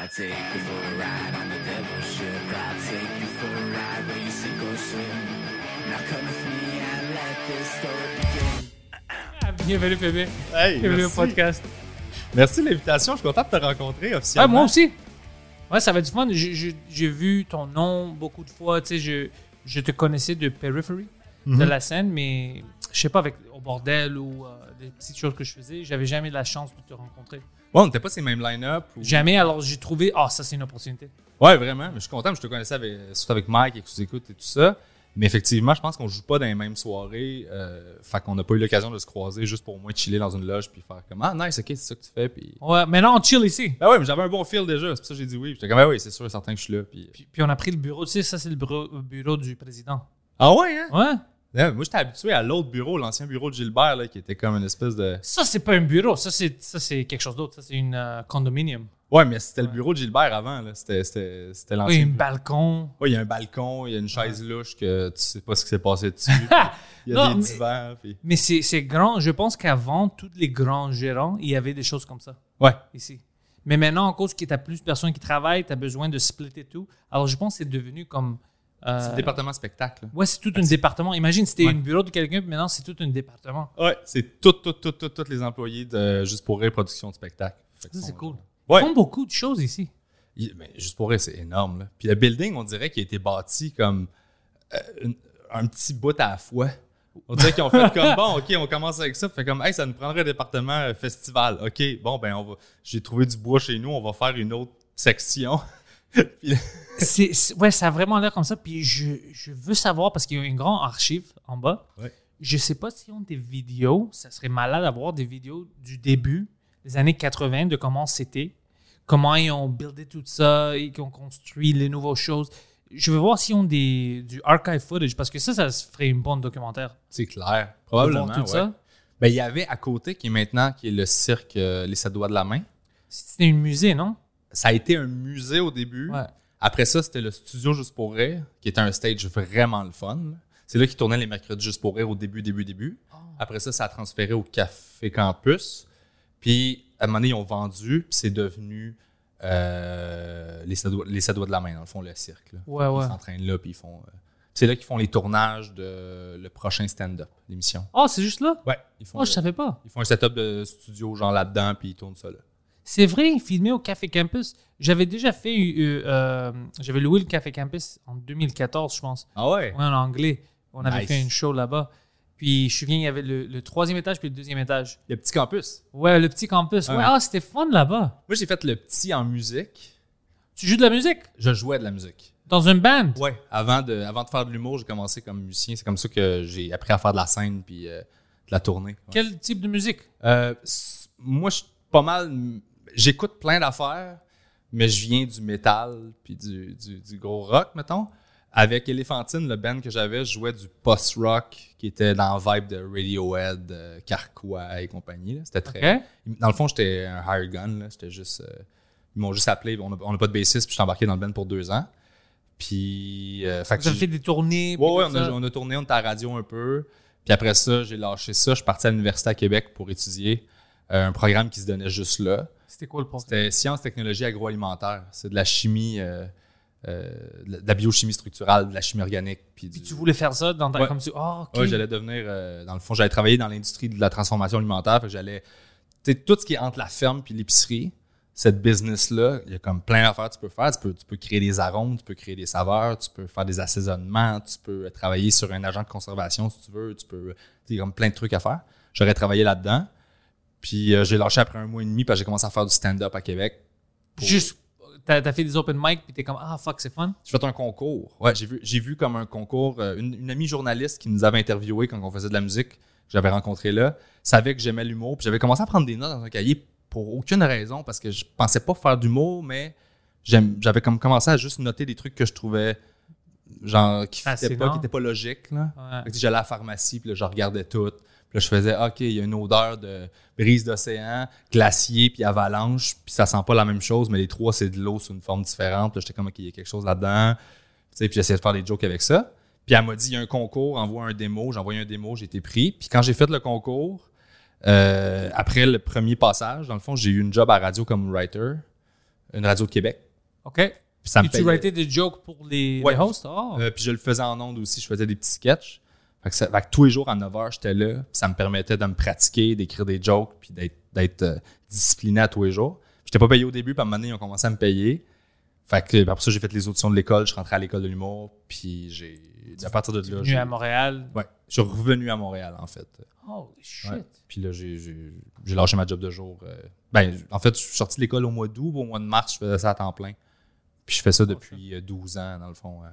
I take you for a ride on the devil's ship. I take you for a ride where you sink or swim. Now come with me and let this story begin. Bienvenue. Hey, Bienvenue au merci. podcast. Merci de l'invitation. Je suis content de te rencontrer Ah, officiellement. moi aussi. Ouais, ça va être du fun. J'ai- vu ton nom beaucoup de fois. Tu sais, je, je te connaissais de Periphery, de Mhm. la scène, mais je sais pas, avec au bordel ou euh, des petites choses que je faisais, j'avais jamais la chance de te rencontrer. Ouais, on n'était pas ces mêmes line-up. ou- Jamais, alors j'ai trouvé, ah, ça c'est une opportunité. Ouais, vraiment. Mais je suis content. Je te connaissais avec, surtout avec Mike et que écoutes et tout ça. Mais effectivement, je pense qu'on joue pas dans les mêmes soirées. Euh, fait qu'on n'a pas eu l'occasion de se croiser juste pour au moins chiller dans une loge puis faire comme Ah, nice, ok, c'est ça que tu fais. Puis... Ouais, maintenant on chill ici. Ben ouais, mais j'avais un bon feel déjà. C'est pour ça que j'ai dit oui. J'étais comme Ah oui, c'est sûr et certain que je suis là. Puis... Puis, puis on a pris le bureau, tu sais, ça c'est le bureau, le bureau du président. Ah ouais, hein? Ouais. Moi, j'étais habitué à l'autre bureau, l'ancien bureau de Gilbert, là, qui était comme une espèce de. Ça c'est pas un bureau, ça c'est ça, c'est quelque chose d'autre. Ça c'est une euh, condominium. Ouais, mais c'était le bureau de Gilbert avant. là. C'était, c'était, c'était Oui, l'ancien. un bureau. balcon. Ouais, il y a un balcon, il y a une chaise louche que tu sais pas ce qui s'est passé dessus. Il y a Non, des mais-. Puis... Mais c'est c'est grand. Je pense qu'avant, tous les grands gérants, il y avait des choses comme ça Ouais. ici. Mais maintenant, en cause qu'il y a plus de personnes qui travaillent, tu as besoin de splitter tout. Alors, je pense que c'est devenu comme. Euh, C'est le département spectacle. Ouais, c'est tout un département. Imagine, c'était Ouais. un bureau de quelqu'un, puis maintenant, c'est tout un département. Ouais, c'est tout, tout, tout, tout, tous les employés de Juste pour rire production de spectacle. Ça, c'est sont- cool. Ouais. Ils font beaucoup de choses ici. Il- mais Juste pour rire, c'est énorme. Là. Puis le building, on dirait qu'il a été bâti comme euh, une- un petit bout à la fois. On dirait qu'ils ont fait comme bon, ok, on commence avec ça. Fait comme, hey, ça nous prendrait un département euh, festival. Ok, bon, ben, on va. J'ai trouvé du bois chez nous, on va faire une autre section. C'est- ouais, ça a vraiment l'air comme ça. Puis je, je veux savoir, parce qu'il y a une grande archive en bas. Ouais. Je sais pas s'ils ont des vidéos. Ça serait malade d'avoir des vidéos du début des années 80, de comment c'était, comment ils ont buildé tout ça, et qu'ils ont construit les nouvelles choses. Je veux voir s'ils ont des, du archive footage, parce que ça, ça ferait une bonne documentaire. C'est clair. Probablement. voir tout ouais. ça. Ben, il y avait à côté, qui est maintenant, qui est le cirque euh, Les Sept Doigts de la Main. C'était un musée, non? Ça a été un musée au début. Ouais. Après ça, c'était le studio Juste pour rire, qui était un stage vraiment le fun. C'est là qu'ils tournaient les mercredis Juste pour rire au début, début, début. Après ça, ça a transféré au Café Campus. Puis, à un moment donné, ils ont vendu, puis c'est devenu euh, les, Doigts de la Main, dans le fond, le cirque. là. Ouais, ouais. Ils s'entraînent là, puis ils font... euh, c'est là qu'ils font les tournages de le prochain stand-up, l'émission. Oh, c'est juste là? Ouais, ils font, Oh, je savais pas. ils font un setup de studio genre là-dedans, puis ils tournent ça là. C'est vrai, filmé au Café Campus. J'avais déjà fait, euh, euh, j'avais loué le Café Campus en 2014, je pense. Ah ouais? Ouais, en anglais. On avait Nice. fait une show là-bas. Puis je me souviens, il y avait le, le troisième étage puis le deuxième étage. Le petit campus. Ouais, le petit campus. Ouais, Ouais. ah, c'était fun là-bas. Moi, j'ai fait le petit en musique. Tu joues de la musique? Je jouais de la musique. dans une band. Ouais. Avant de, avant de faire de l'humour, j'ai commencé comme musicien. C'est comme ça que j'ai appris à faire de la scène puis euh, de la tournée. Ouais. Quel type de musique? Euh, moi, je suis pas mal. J'écoute plein d'affaires, mais je viens du métal puis du, du, du gros rock, mettons. Avec Elephantine, le band que j'avais, je jouais du post-rock qui était dans le vibe de Radiohead, euh, Carquois et compagnie. C'était très. Dans le fond, j'étais un hire gun. C'était juste. euh, ils m'ont juste appelé. On n'a pas de bassiste, puis je suis embarqué dans le band pour deux ans. Puis. euh, fait Vous avez fait des tournées. Ouais, tout on a, on a tourné, on était à la radio un peu. Puis après ça, j'ai lâché ça. Je suis parti à l'Université à Québec pour étudier un programme qui se donnait juste là. C'était quoi le programme? C'était sciences, technologies agroalimentaires. C'est de la chimie, euh, euh, de la- biochimie structurale, de la chimie organique. Puis Puis du- tu voulais faire ça dans ta. Ouais. Comme tu. Oh, ok. Ouais, j'allais devenir, euh, dans le fond, j'allais travailler dans l'industrie de la transformation alimentaire. J'allais, tu sais, tout ce qui est entre la ferme puis l'épicerie, cette business-là, il y a comme plein d'affaires que tu peux faire. Tu peux, tu peux créer des arômes, tu peux créer des saveurs, tu peux faire des assaisonnements, tu peux euh, travailler sur un agent de conservation si tu veux, tu peux, tu sais, il y a comme plein de trucs à faire. J'aurais travaillé là-dedans. Puis euh, j'ai lâché après un mois et demi parce que j'ai commencé à faire du stand-up à Québec. Juste. T'as as fait des open mic puis t'es comme ah fuck c'est fun? J'ai fait un concours. Ouais, j'ai vu, j'ai vu comme un concours. euh, une, une amie journaliste qui nous avait interviewé quand on faisait de la musique, que j'avais rencontré là, savait que j'aimais l'humour. Puis j'avais commencé à prendre des notes dans un cahier pour aucune raison, parce que je pensais pas faire d'humour, mais j'avais comme commencé à juste noter des trucs que je trouvais genre qui n'étaient pas, qui étaient pas logiques. Là. Ouais. J'allais à la pharmacie, puis là, je regardais tout. Puis là, je faisais, OK, il y a une odeur de brise d'océan, glacier, puis avalanche, puis ça sent pas la même chose, mais les trois, c'est de l'eau sous une forme différente. Puis là, j'étais comme, OK, il y a quelque chose là-dedans. Tu sais, puis j'essayais de faire des jokes avec ça. Puis elle m'a dit, il y a un concours, envoie un démo. J'ai envoyé un démo, j'ai été pris. Puis quand j'ai fait le concours, euh, après le premier passage, dans le fond, j'ai eu une job à radio comme writer, une radio de Québec. OK. Puis ça me tu writais des jokes pour les, Ouais. les hosts? Oh. Euh, puis je le faisais en ondes aussi, je faisais des petits sketchs. Fait que, ça- fait que tous les jours à 9h, j'étais là. Ça me permettait de me pratiquer, d'écrire des jokes, puis d'être, euh, discipliné à tous les jours. J'étais pas payé au début, puis à un moment donné, ils ont commencé à me payer. Fait que puis après ça, j'ai fait les auditions de l'école, je suis rentré à l'école de l'humour, puis j'ai. À partir de là, venu j'ai. à Montréal? Ouais, je suis revenu à Montréal, en fait. Holy shit. Ouais. Puis là, j'ai, lâché ma job de jour. euh, ben, en fait, je suis sorti de l'école au mois d'août, au mois de mars, je faisais ça à temps plein. Puis je fais ça depuis euh, 12 ans, dans le fond, euh,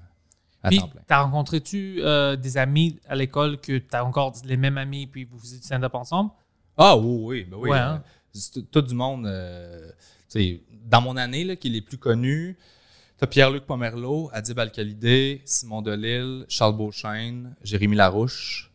à Puis, temps plein. t'as rencontré-tu euh, des amis à l'école que t'as encore les mêmes amis, puis vous faisiez du stand-up ensemble? Ah oui, oui, ben oui. Ouais, euh, hein? tout, du monde. euh, tu sais, dans mon année, là, qui est les plus connus, t'as Pierre-Luc Pomerleau, Adib Al-Khalidé, Simon Delille, Charles Beauchesne, Jérémy Larouche.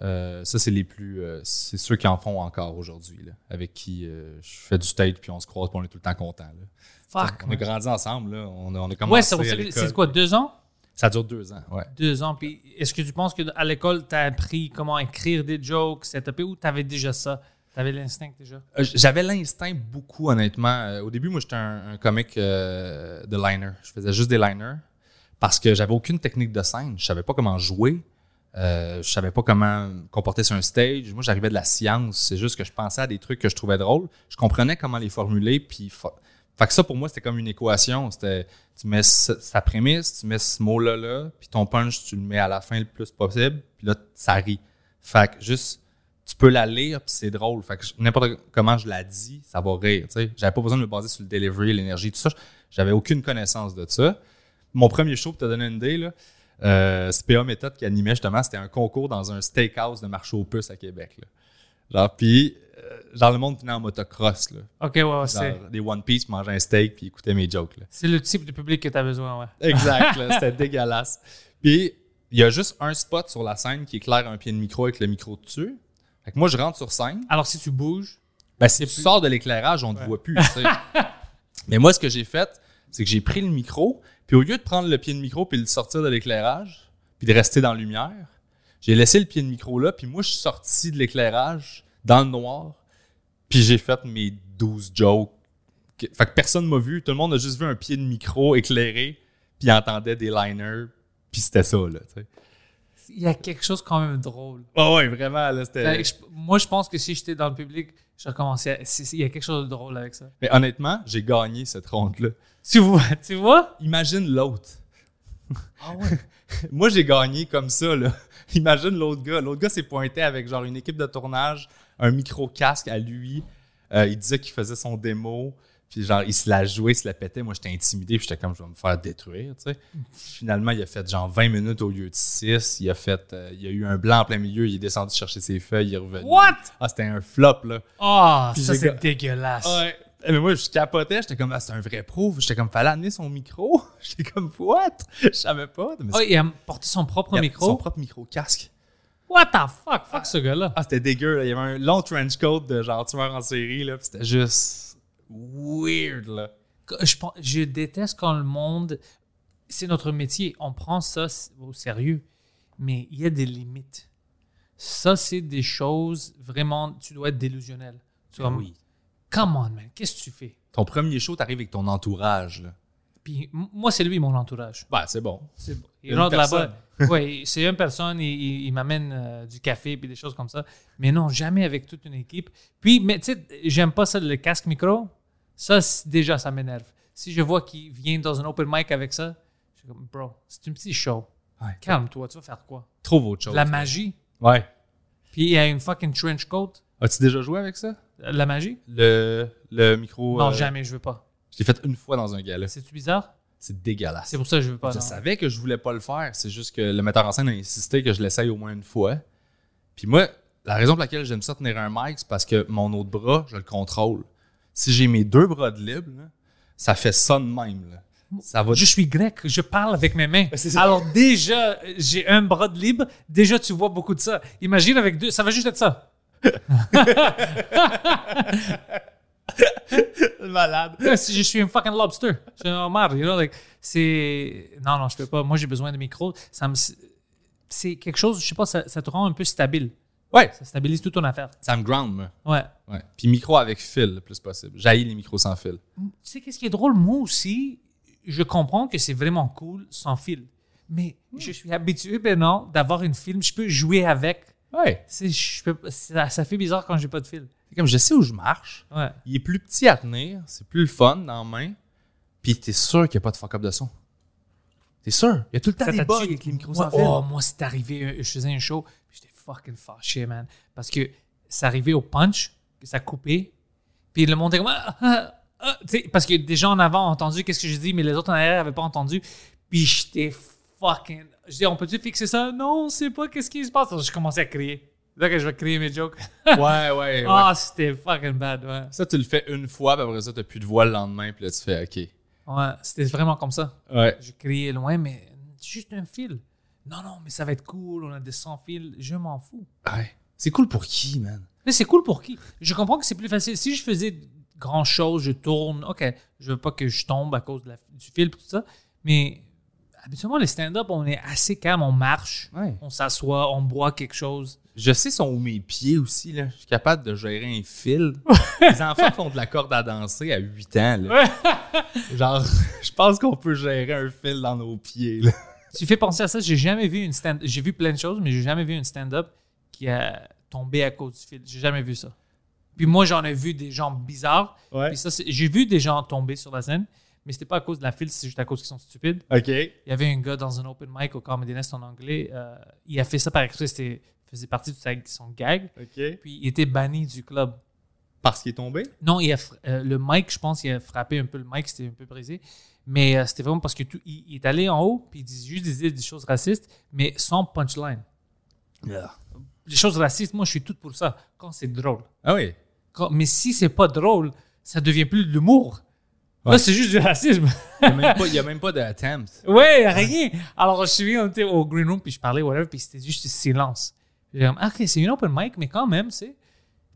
Euh, ça, c'est les plus. euh, c'est ceux qui en font encore aujourd'hui, avec qui euh, je fais du stage puis on se croise puis on est tout le temps contents. là. Fuck. on a grandi ensemble, là. On a, on a commencé Ouais, c'est quoi, deux ans? Ça dure deux ans, ouais. Deux ans. Puis est-ce que tu penses qu'à l'école, t'as appris comment écrire des jokes, setuper, ou t'avais déjà ça? T'avais l'instinct déjà? Euh, J'avais l'instinct beaucoup, honnêtement. Euh, au début, moi, j'étais un, un comique euh, de liner. Je faisais juste des liners parce que j'avais aucune technique de scène. Je savais pas comment jouer. Euh, je savais pas comment me comporter sur un stage. Moi, j'arrivais de la science. C'est juste que je pensais à des trucs que je trouvais drôles. Je comprenais comment les formuler. Puis, fait que ça, pour moi, c'était comme une équation. C'était, tu mets sa prémisse, tu mets ce mot-là là, puis ton punch, tu le mets à la fin le plus possible. Puis là, ça rit. Fait que juste tu peux la lire puis c'est drôle. Fait que n'importe comment je la dis, ça va rire. tu sais. J'avais pas besoin de me baser sur le delivery, l'énergie, tout ça. J'avais aucune connaissance de ça. Mon premier show, pour te donner une idée, là, euh, Méthode qui animait justement, c'était un concours dans un steakhouse de marché aux puces à Québec. Là. Genre, puis, genre, le monde venait en motocross, là. OK, ouais, ouais, c'est, des One Piece, mangeaient un steak puis écoutaient mes jokes. C'est le type de public que t'as besoin, ouais. Exact, c'était dégueulasse. Puis, il y a juste un spot sur la scène qui éclaire un pied de micro avec le micro dessus. Fait que moi, je rentre sur scène. Alors, si tu bouges, Ben, si tu plus- sors de l'éclairage, on ne te voit plus. tu sais. Mais moi, ce que j'ai fait, c'est que j'ai pris le micro, puis au lieu de prendre le pied de micro puis de le sortir de l'éclairage, puis de rester dans la lumière, j'ai laissé le pied de micro là, puis moi, je suis sorti de l'éclairage dans le noir, puis j'ai fait mes 12 jokes. Fait que personne m'a vu, tout le monde a juste vu un pied de micro éclairé, puis entendait des liners, puis c'était ça, là, tu sais. il y a quelque chose quand même drôle. Ah ouais, vraiment, là. Ben, je- moi, je pense que si j'étais dans le public, c'est- c'est- Il y a quelque chose de drôle avec ça. Mais honnêtement, j'ai gagné cette ronde-là. Tu vois, tu vois? Imagine l'autre. Ah ouais. Moi, j'ai gagné comme ça, là. Imagine l'autre gars. L'autre gars s'est pointé avec genre une équipe de tournage, un micro-casque à lui. Euh, il disait qu'il faisait son démo. Puis genre, il se la jouait, il se la pétait. Moi, j'étais intimidé. Puis j'étais comme, je vais me faire détruire, tu sais. Finalement, il a fait genre 20 minutes au lieu de 6. Il a fait, euh, il y a eu un blanc en plein milieu. Il est descendu chercher ses feuilles. Il est revenu. What? Ah, c'était un flop, là. Ah, Puis ça, c'est dégueulasse. Ouais. Mais moi, je capotais. J'étais comme, ah, c'est un vrai pro. J'étais comme, fallait amener son micro. J'étais comme, what? Je savais pas. Mais Ah, il a porté son propre il a micro? Son propre micro-casque. What the fuck? Fuck ce gars-là. Ah, c'était dégueu. là. Il y avait un long trench coat de genre tueur en série. Là, puis c'était juste weird. Là. Je, je déteste quand le monde. C'est notre métier. On prend ça au sérieux. Mais il y a des limites. Ça, c'est des choses vraiment. Tu dois être délusionnel. Tu vois, Come on, man. Qu'est-ce que tu fais? Ton premier show, t'arrives avec ton entourage. Là. Puis moi, c'est lui, mon entourage. Ben, c'est bon. C'est bon. Il Une rentre personne. là-bas. Oui, c'est une personne, il, il- il m'amène euh, du café puis des choses comme ça. Mais non, jamais avec toute une équipe. Puis, mais tu sais, j'aime pas ça, le casque micro. Ça, déjà, ça m'énerve. Si je vois qu'il vient dans un open mic avec ça, je suis comme, bro, c'est une petite show. Ouais. Calme-toi, tu vas faire quoi? Trouve autre chose. La magie. Ouais. Puis il y a une fucking trench coat. As-tu déjà joué avec ça? La magie? Le, le micro. non, euh, jamais, je veux pas. Je l'ai fait une fois dans un gala. C'est-tu bizarre? C'est dégueulasse. C'est pour ça que je veux pas. Je non. savais que je voulais pas le faire. C'est juste que le metteur en scène a insisté que je l'essaye au moins une fois. Puis moi, la raison pour laquelle j'aime ça tenir un mic, c'est parce que mon autre bras, je le contrôle. Si j'ai mes deux bras de libre, là, ça fait ça de même. Là. Ça va Je suis grec, je parle avec mes mains. ça. Alors déjà, j'ai un bras de libre. Déjà, tu vois beaucoup de ça. Imagine avec deux, ça va juste être ça. malade. Si je suis un fucking lobster, je suis un homard, you know, like, c'est... Non, non, je peux pas. Moi, j'ai besoin de micro. Ça me... C'est quelque chose, je sais pas, ça, ça te rend un peu stable. Ouais, Ça stabilise toute ton affaire. ça me ground, moi. Ouais. Ouais. Puis micro avec fil le plus possible. J'haïs les micros sans fil. Tu sais, qu'est-ce qui est drôle? Moi aussi, je comprends que c'est vraiment cool sans fil. Mais je suis habitué maintenant d'avoir une film, je peux jouer avec. Ouais. Je peux- ça, ça fait bizarre quand j'ai pas de fil. Comme je sais où je marche. Ouais. Il est plus petit à tenir, c'est plus le fun dans la main. Puis t'es sûr qu'il n'y a pas de fuck-up de son. T'es sûr? Il y a tout le temps Ça des bugs avec les micros Moi- sans. Oh, moi, c'est arrivé, euh, je faisais un show, puis j'étais fucking fâché, man. Parce que c'est arrivé au punch, que ça coupait, puis le monde était comme... Ah, ah, ah, tu sais, parce que des gens en avant ont entendu qu'est-ce que je dis, mais les autres en arrière n'avaient pas entendu. Puis j'étais fucking... Je dis, on peut-tu fixer ça? Non, on sait pas qu'est-ce qui se passe. Alors, je commençais à crier. Là que je vais crier mes jokes. Ouais, ouais, ouais. Ah, c'était fucking bad, ouais. Ça, tu le fais une fois, puis après ça, t'as plus de voix le lendemain, puis là, tu fais OK. Ouais, c'était vraiment comme ça. Ouais. Je criais loin, mais juste un fil. Non, non, mais ça va être cool, on a des 100 fils, je m'en fous. Ouais. C'est cool pour qui, man? Mais c'est cool pour qui? Je comprends que c'est plus facile. Si je faisais grand chose, je tourne, ok, je veux pas que je tombe à cause de la- du fil et tout ça, mais habituellement, les stand-up, on est assez calme, on marche, Ouais. on s'assoit, on boit quelque chose. Je sais sont où mes pieds aussi, là. Je suis capable de gérer un fil. Les enfants font de la corde à danser à 8 ans, là. Genre, je pense qu'on peut gérer un fil dans nos pieds, là. Tu fais penser à ça, j'ai jamais vu une stand J'ai vu plein de choses, mais j'ai jamais vu une stand-up qui a tombé à cause du fil. J'ai jamais vu ça. Puis moi, j'en ai vu des gens bizarres. Ouais. Puis ça, c'est- j'ai vu des gens tomber sur la scène, mais c'était pas à cause de la file, c'est juste à cause qu'ils sont stupides. OK. Il y avait un gars dans un open mic au Comedy Nest en anglais. euh, il a fait ça par exprès. C'était faisait partie de sa- son gag. Puis il était banni du club. Parce qu'il est tombé? Non, il a, euh, le mic, je pense, il a frappé un peu le mic, c'était un peu brisé. Mais euh, c'était vraiment parce que tout, il, est allé en haut, puis il disait juste des, des choses racistes, mais sans punchline. Les choses racistes, moi, je suis tout pour ça, quand c'est drôle. Ah oui. Quand- mais si c'est pas drôle, ça devient plus de l'humour. Là, c'est juste du racisme. Il n'y a même pas, il y a même pas d'attempt. Ouais, rien. Alors, je suis on était au green room, puis je parlais, whatever, puis c'était juste silence. J'ai comme, ah, c'est une open mic, mais quand même, c'est.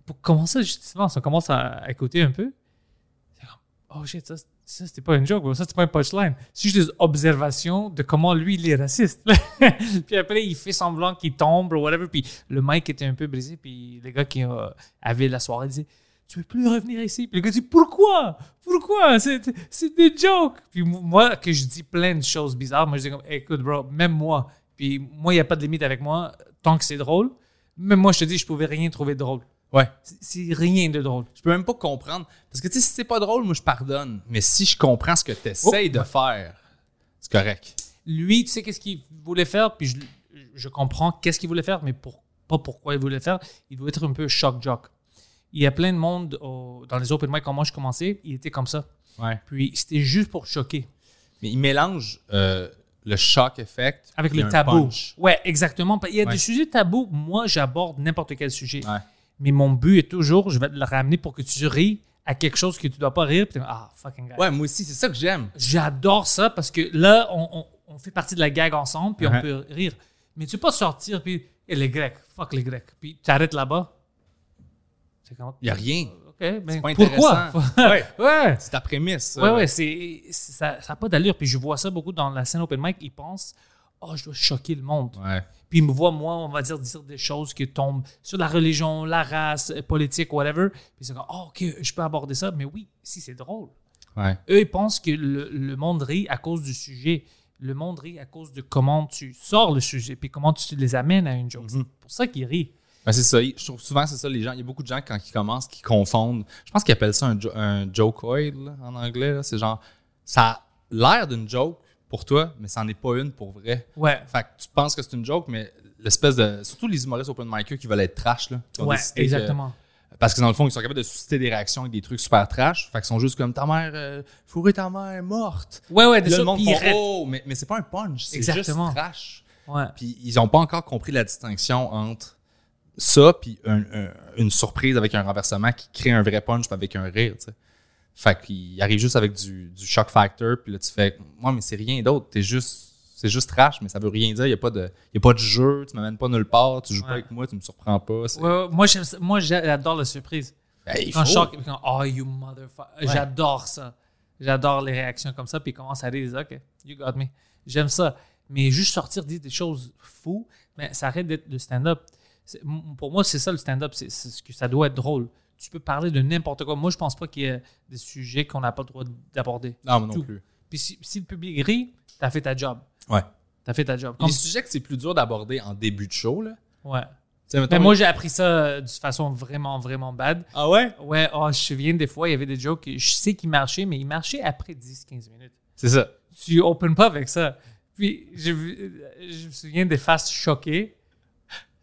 Pour commencer, juste silence, on commence à, écouter un peu. C'est comme, oh shit, ça, c'était pas une joke, ça c'était pas un punchline. C'est juste des observations de comment lui, il est raciste. puis après, il fait semblant qu'il tombe, ou whatever, puis le mic était un peu brisé, puis les gars qui euh, avaient la soirée disaient, tu veux plus revenir ici? Puis le gars dit, pourquoi? Pourquoi? C'est c'est des jokes. Puis moi, que je dis plein de choses bizarres, moi je dis comme, écoute, bro, même moi, puis moi, il n'y a pas de limite avec moi, tant que c'est drôle. Même moi, je te dis, je pouvais rien trouver de drôle. Ouais. C'est- rien de drôle. Je peux même pas comprendre. Parce que, tu sais, si c'est pas drôle, moi, je pardonne. Mais si je comprends ce que tu essayes de faire, c'est correct. Lui, tu sais qu'est-ce qu'il voulait faire, puis je, je comprends qu'est-ce qu'il voulait faire, mais pour, pas pourquoi il voulait faire. Il voulait être un peu shock jock. Il y a plein de monde au- dans les open mic quand moi je commençais, il était comme ça. Ouais. Puis c'était juste pour choquer. Mais il mélange euh, le shock effect Avec le tabou. Ouais, exactement. Il y a Ouais. des sujets tabous. Moi, j'aborde n'importe quel sujet. Ouais. Mais mon but est toujours, je vais te le ramener pour que tu ris à quelque chose que tu dois pas rire. Puis ah, fucking guy. Ouais, moi aussi, c'est ça que j'aime. J'adore ça parce que là, on, on- on fait partie de la gag ensemble, puis on Uh-huh. peut rire. Mais tu peux pas sortir, puis Eh, les Grecs, fuck les Grecs. Puis tu arrêtes là-bas. Il y a rien. OK, ben pas pourquoi? intéressant. Ouais. ouais. C'est ta prémisse. ça. Ouais, ouais, c'est, c'est- ça n'a pas d'allure. Puis je vois ça beaucoup dans la scène open mic. Ils pensent, oh, je dois choquer le monde. Ouais. Puis ils me voient, moi, on va dire, dire des choses qui tombent sur la religion, la race, euh, politique, whatever. Puis ils sont comme, oh, OK, je peux aborder ça. Mais oui, si c'est drôle. Ouais. Eux, ils pensent que le, le monde rit à cause du sujet. Le monde rit à cause de comment tu sors le sujet, puis comment tu les amènes à une joke. C'est pour ça qu'ils rient. Ben, c'est ça. Je trouve souvent c'est ça les gens. Il y a beaucoup de gens quand ils commencent qui confondent. Je pense qu'ils appellent ça un, jo- un jokeoid là, en anglais. C'est genre ça a l'air d'une joke pour toi, mais ça n'en est pas une pour vrai. Ouais. Fait que tu penses que c'est une joke, mais l'espèce de. Surtout les humoristes open micers qui veulent être trash là. Ouais, que- exactement. parce que dans le fond, ils sont capables de susciter des réactions avec des trucs super trash. Fait qu'ils sont juste comme ta mère, euh, fourrer ta mère morte. Ouais, ouais, là, le monde font, oh, mais, mais c'est pas un punch, c'est juste trash. Ouais. Puis ils ont pas encore compris la distinction entre ça, puis un- un- une surprise avec un renversement qui crée un vrai punch avec un rire, tu sais. Fait qu'il arrive juste avec du, du shock factor, puis là, tu fais, moi, mais c'est rien d'autre. T'es juste, c'est juste trash, mais ça veut rien dire. Il n'y a, pas de- y a pas de jeu, tu m'amènes pas nulle part, tu joues pas avec moi, tu me surprends pas. Ouais, moi, j'adore la surprise. Ben, il Quand faut. choc, quand, oh, you motherfucker. J'adore ça. J'adore les réactions comme ça, puis il commence à dire, OK, you got me. J'aime ça. Mais juste sortir, dire des choses fous, mais ça arrête d'être de stand-up. Pour moi, c'est ça le stand-up, c'est ce que ça doit être drôle. Tu peux parler de n'importe quoi. Moi, je pense pas qu'il y ait des sujets qu'on n'a pas le droit d'aborder. Non, moi non plus. Puis si, si le public rit, t'as fait ta job. Ouais. T'as fait ta job. Les sujets que c'est plus dur d'aborder en début de show, là. ouais. Mettons, Mais moi, j'ai appris ça euh, de façon vraiment, vraiment bad. Ah ouais? Ouais, oh, je me souviens des fois, il y avait des jokes, que je sais qu'ils marchaient, mais ils marchaient après 10-15 minutes. C'est ça. Tu open pas avec ça. Puis, j'ai vu- je me souviens des faces choquées.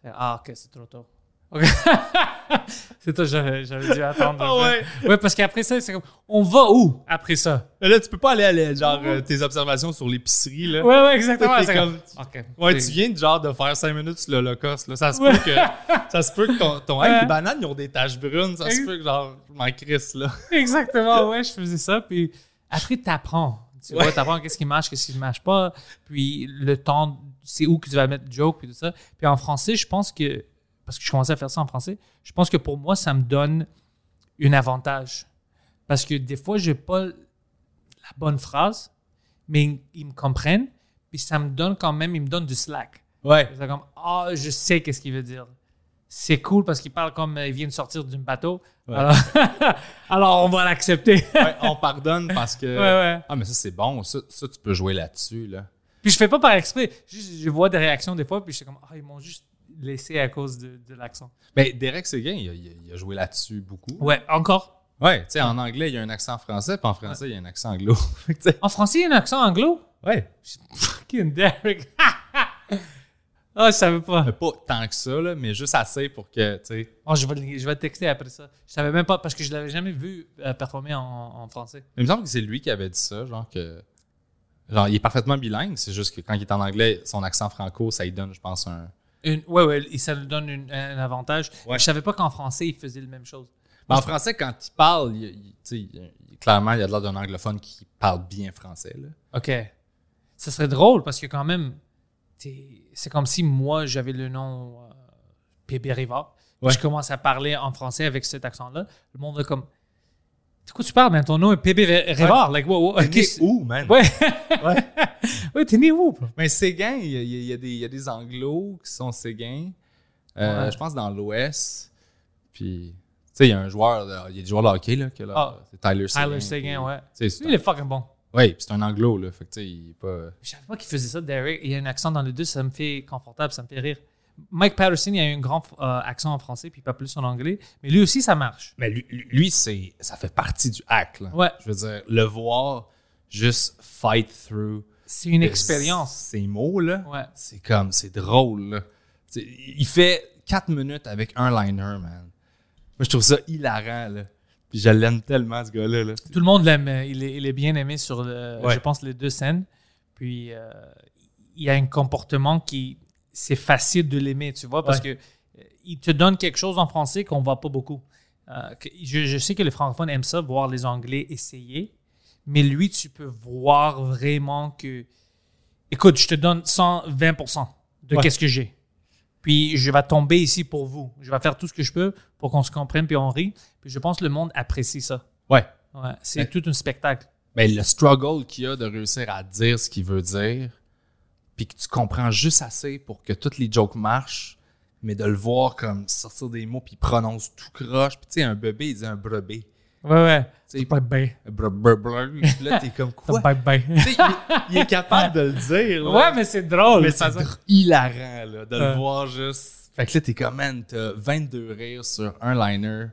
Ah, ok, c'est trop tôt. Ok. c'est toi, j'avais j'avais dû attendre. Ah ouais? Ouais, parce qu'après ça, c'est comme, on va où après ça? Mais là, tu peux pas aller à genre euh, tes observations sur l'épicerie, là. Ouais, ouais, exactement. C'est comme- Ok. Ouais, tu viens de genre de faire 5 minutes sur l'Holocauste. Là. Ça se Ouais. peut que, ça se peut que ton, ton hey, les bananes, ils ont des taches brunes. Ça se peut que genre, je m'en crisse, là. Exactement, ouais, je faisais ça. Puis après, t'apprends. Tu vois, t'apprends qu'est-ce qui marche, qu'est-ce qui ne marche pas. Puis le temps, c'est où que tu vas mettre le joke, puis tout ça. Puis en français, je pense que, parce que je commençais à faire ça en français, je pense que pour moi, ça me donne un avantage. Parce que des fois, j'ai pas la bonne phrase, mais ils me comprennent. Puis ça me donne quand même, ils me donnent du slack. Ouais. C'est comme, ah, je sais qu'est-ce qu'il veut dire. C'est cool parce qu'il parle comme euh, il vient de sortir d'un bateau. Ouais. Alors, alors, on va l'accepter. Ouais, on pardonne parce que. Ouais, ouais. Ah, mais ça, c'est bon. Ça, ça, tu peux jouer là-dessus, là. Puis je fais pas par exprès. Juste, je vois des réactions des fois, puis je suis comme, ah, ils m'ont juste laissé à cause de, de l'accent. Mais Ben, Derek Seguin, il a, il joué là-dessus beaucoup. Ouais, encore. Ouais, tu sais, en anglais, il y a un accent français, puis en français, il y a un accent anglo. En français, il y a un accent anglo? ouais. Fucking Derek. Ah, je savais pas. Mais pas tant que ça, là, mais juste assez pour que, tu sais. Oh, je, vais, je vais te texter après ça. Je savais même pas, parce que je l'avais jamais vu euh, performer en, en français. Il me semble que c'est lui qui avait dit ça, genre que. Genre, il est parfaitement bilingue, c'est juste que quand il est en anglais, son accent franco, ça lui donne, je pense, un. Une, ouais, ouais, et ça lui donne une- un avantage. Ouais. Je savais pas qu'en français, il faisait la même chose. Mais en français, quand il parle, il, il- clairement, il y a de l'air d'un anglophone qui parle bien français, là. OK. Ça serait drôle parce que quand même, c'est comme si moi, j'avais le nom euh, puis Ouais. Je commence à parler en français avec cet accent-là. Le monde est comme, de quoi tu parles, man? Ton nom est PB Rivard. Like, wow, wow, T'es né où, man? Ouais. Ouais. ouais, t'es né où? bro? Mais Séguin, il y, a- y y des- il y a des anglos qui sont Séguin. Euh, Ouais. Je pense dans l'Ouest. Puis, tu sais, il y a un joueur, il y a des joueurs de hockey, là, que là, Ah. c'est Tyler Seguin. Tyler Seguin, puis, ouais. Lui, il est fucking bon. un- Ouais, puis c'est un anglo, là. Fait que, tu sais, il est pas. Je savais pas qu'il faisait ça, Derek. Il y a un accent dans les deux, ça me fait confortable, ça me fait rire. Mike Patterson, il a un grand euh, accent en français, puis pas plus en anglais. Mais lui aussi, ça marche. Mais lui, lui, c'est, ça fait partie du hack, là. Ouais. Je veux dire, le voir juste fight through. C'est une expérience. Ces mots, là. Ouais. C'est comme, c'est drôle, là. Il fait 4 minutes avec un liner, man. Moi, je trouve ça hilarant, là. Puis je l'aime tellement, ce gars-là, là. Tout le monde l'aime. Il est, il est bien aimé sur, le, Ouais. je pense, les deux scènes. Puis, euh, il a un comportement qui, c'est facile de l'aimer, tu vois, parce que euh, il te donne quelque chose en français qu'on voit pas beaucoup. Euh, que- je, je sais que les francophones aiment ça, voir les Anglais essayer, mais lui, tu peux voir vraiment que, écoute, je te donne 120% de Ouais. qu'est-ce que j'ai. Puis je vais tomber ici pour vous. Je vais faire tout ce que je peux pour qu'on se comprenne puis on rit. Puis je pense que le monde apprécie ça. Ouais. Ouais, c'est tout un spectacle. Mais le struggle qu'il y a de réussir à dire ce qu'il veut dire, puis que tu comprends juste assez pour que toutes les jokes marchent, mais de le voir comme sortir des mots, puis il prononce tout croche. Puis tu sais, un bébé, il dit un brebé. Ouais, ouais. Bre- bre- Puis là, t'es comme quoi? Tu sais, il, est- capable de le dire. là. Ouais, mais c'est drôle. Mais ça- c'est hilarant là, de Ouais. le voir juste. Fait que là, t'es comme, man, t'as 22 rires sur un liner.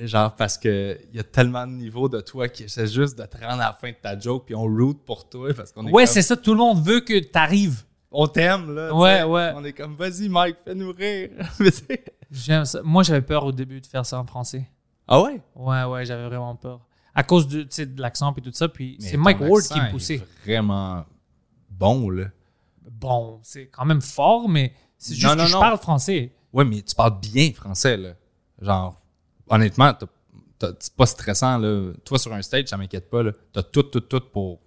Genre, parce que il y a tellement de niveaux de toi qui essaie juste de te rendre à la fin de ta joke, puis on root pour toi parce qu'on est Ouais, comme- c'est ça. Tout le monde veut que tu arrives. On t'aime, là. Ouais, ouais. On est comme, vas-y, Mike, fais-nous rire. J'aime ça. Moi, j'avais peur au début de faire ça en français. ah ouais? Ouais, ouais, j'avais vraiment peur. À cause de, de l'accent et tout ça. Puis c'est Mike Ward qui me est poussait. Vraiment bon, là. Bon, c'est quand même fort, mais c'est juste Non, que non, je non. parle français. Ouais, mais tu parles bien français, là. Genre, honnêtement, t'as- t'as- c'est pas stressant, là. Toi, sur un stage, ça m'inquiète pas, là. T'as tout, tout, tout pour.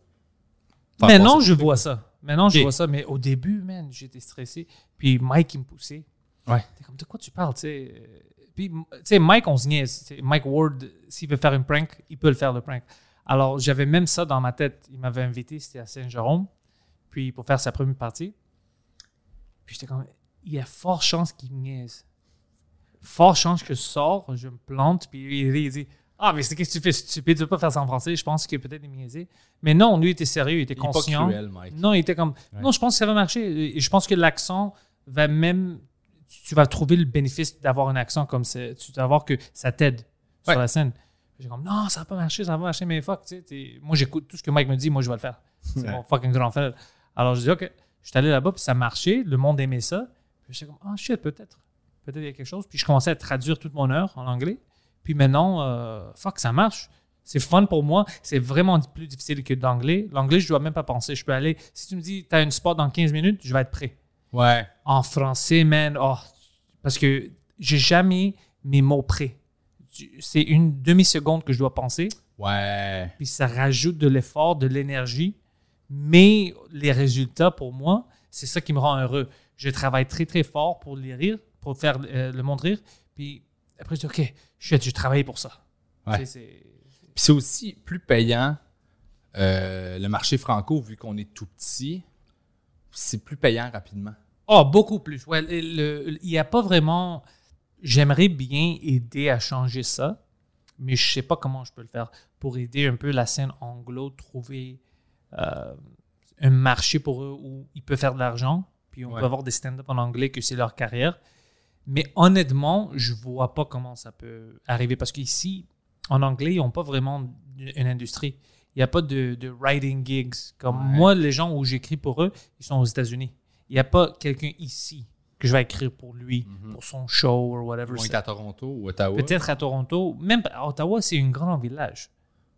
faire Maintenant, passer je truc. vois ça. Maintenant, je Ok. vois ça. Mais au début, man, j'étais stressé. Puis Mike, il me poussait. Ouais. T'es comme, de quoi tu parles, tu sais? Puis, tu sais, Mike, on se niaise. Tu Mike Ward, s'il veut faire une prank, il peut le faire, le prank. Alors, j'avais même ça dans ma tête. Il m'avait invité, c'était à Saint-Jérôme, puis pour faire sa première partie. Puis j'étais comme, il y a fort chance qu'il me niaise. Fort chance que je sors, je me plante, puis il, il dit, ah, mais c'est qu'est-ce que tu fais stupide, tu peux pas faire ça en français. Je pense qu'il peut-être me niaiser. Mais non, lui, il était sérieux, il était Il est pas conscient. cruel, Mike. Non, il était comme. Non, je pense que ça va marcher. Et je pense que l'accent va même. Tu vas trouver le bénéfice d'avoir un accent comme ça. Tu vas voir que ça t'aide Ouais. sur la scène. J'ai comme, non, ça va pas marcher, ça va pas marcher, mais fuck, tu sais. Moi, j'écoute tout ce que Mike me dit, moi, je vais le faire. C'est Ouais. mon fucking grand frère. Alors, je dis, OK. Je suis allé là-bas, puis ça marchait. Le monde aimait ça. Puis j'étais comme, ah, shit, peut-être. Peut-être il y a quelque chose. Puis je commençais à traduire toute mon heure en anglais. Puis maintenant, euh, fuck, ça marche. C'est fun pour moi. C'est vraiment plus difficile que d'anglais. L'anglais, je dois même pas penser. Je peux aller. Si tu me dis, tu as une spot dans 15 minutes, je vais être prêt. Ouais. En français, man, oh, parce que j'ai jamais mes mots prêts. C'est une demi-seconde que je dois penser, Ouais. puis ça rajoute de l'effort, de l'énergie. Mais les résultats, pour moi, c'est ça qui me rend heureux. Je travaille très, très fort pour les rire, pour faire euh, le monde rire. Puis après, je dis, OK, shit, j'ai travaillé pour ça. Ouais. Tu sais, c'est- Puis c'est aussi plus payant. euh, le marché franco, vu qu'on est tout petit, c'est plus payant rapidement. Oh, beaucoup plus. Ouais, il n'y a pas vraiment. J'aimerais bien aider à changer ça, mais je sais pas comment je peux le faire pour aider un peu la scène anglo, trouver euh, un marché pour eux où ils peuvent faire de l'argent, puis on Ouais. peut avoir des stand-up en anglais que c'est leur carrière. Mais honnêtement, je vois pas comment ça peut arriver parce qu'ici, en anglais, ils n'ont pas vraiment une industrie. Il n'y a pas de, de writing gigs. Comme Ouais. moi, les gens où j'écris pour eux, ils sont aux États-Unis. Il n'y a pas quelqu'un ici que je vais écrire pour lui, pour son show ou whatever. Ils vont être à Toronto ou Ottawa. Peut-être à Toronto. Même à Ottawa, c'est un grand village.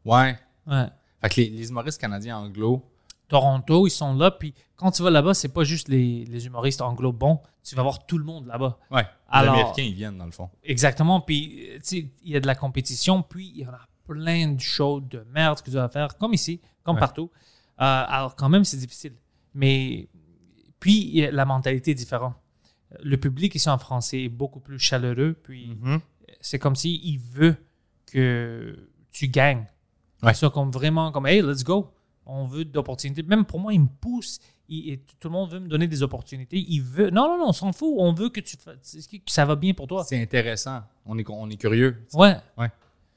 Ouais. Ouais. Fait que les, les humoristes canadiens anglo, Toronto, ils sont là. Puis quand tu vas là-bas, c'est pas juste les, les humoristes anglo bons. Tu vas voir tout le monde là-bas. ouais. Les Américains, ils viennent, dans le fond. Exactement. Puis, euh, tu sais, il y a de la compétition, puis il y en a plein de shows de merde que tu vas faire, comme ici, comme Ouais. partout. Euh, alors, quand même, c'est difficile. Mais, puis, la mentalité est différente. Le public ici en français est beaucoup plus chaleureux, puis Mm-hmm. c'est comme s'il il veut que tu gagnes. Ouais. C'est comme vraiment comme, hey, let's go. On veut d'opportunités. Même pour moi, il me pousse. Il- et tout le monde veut me donner des opportunités. Il veut. Non, non, non, on s'en fout. On veut que tu fasses. que ça va bien pour toi. C'est intéressant. On est, on est curieux. Ouais. Ouais.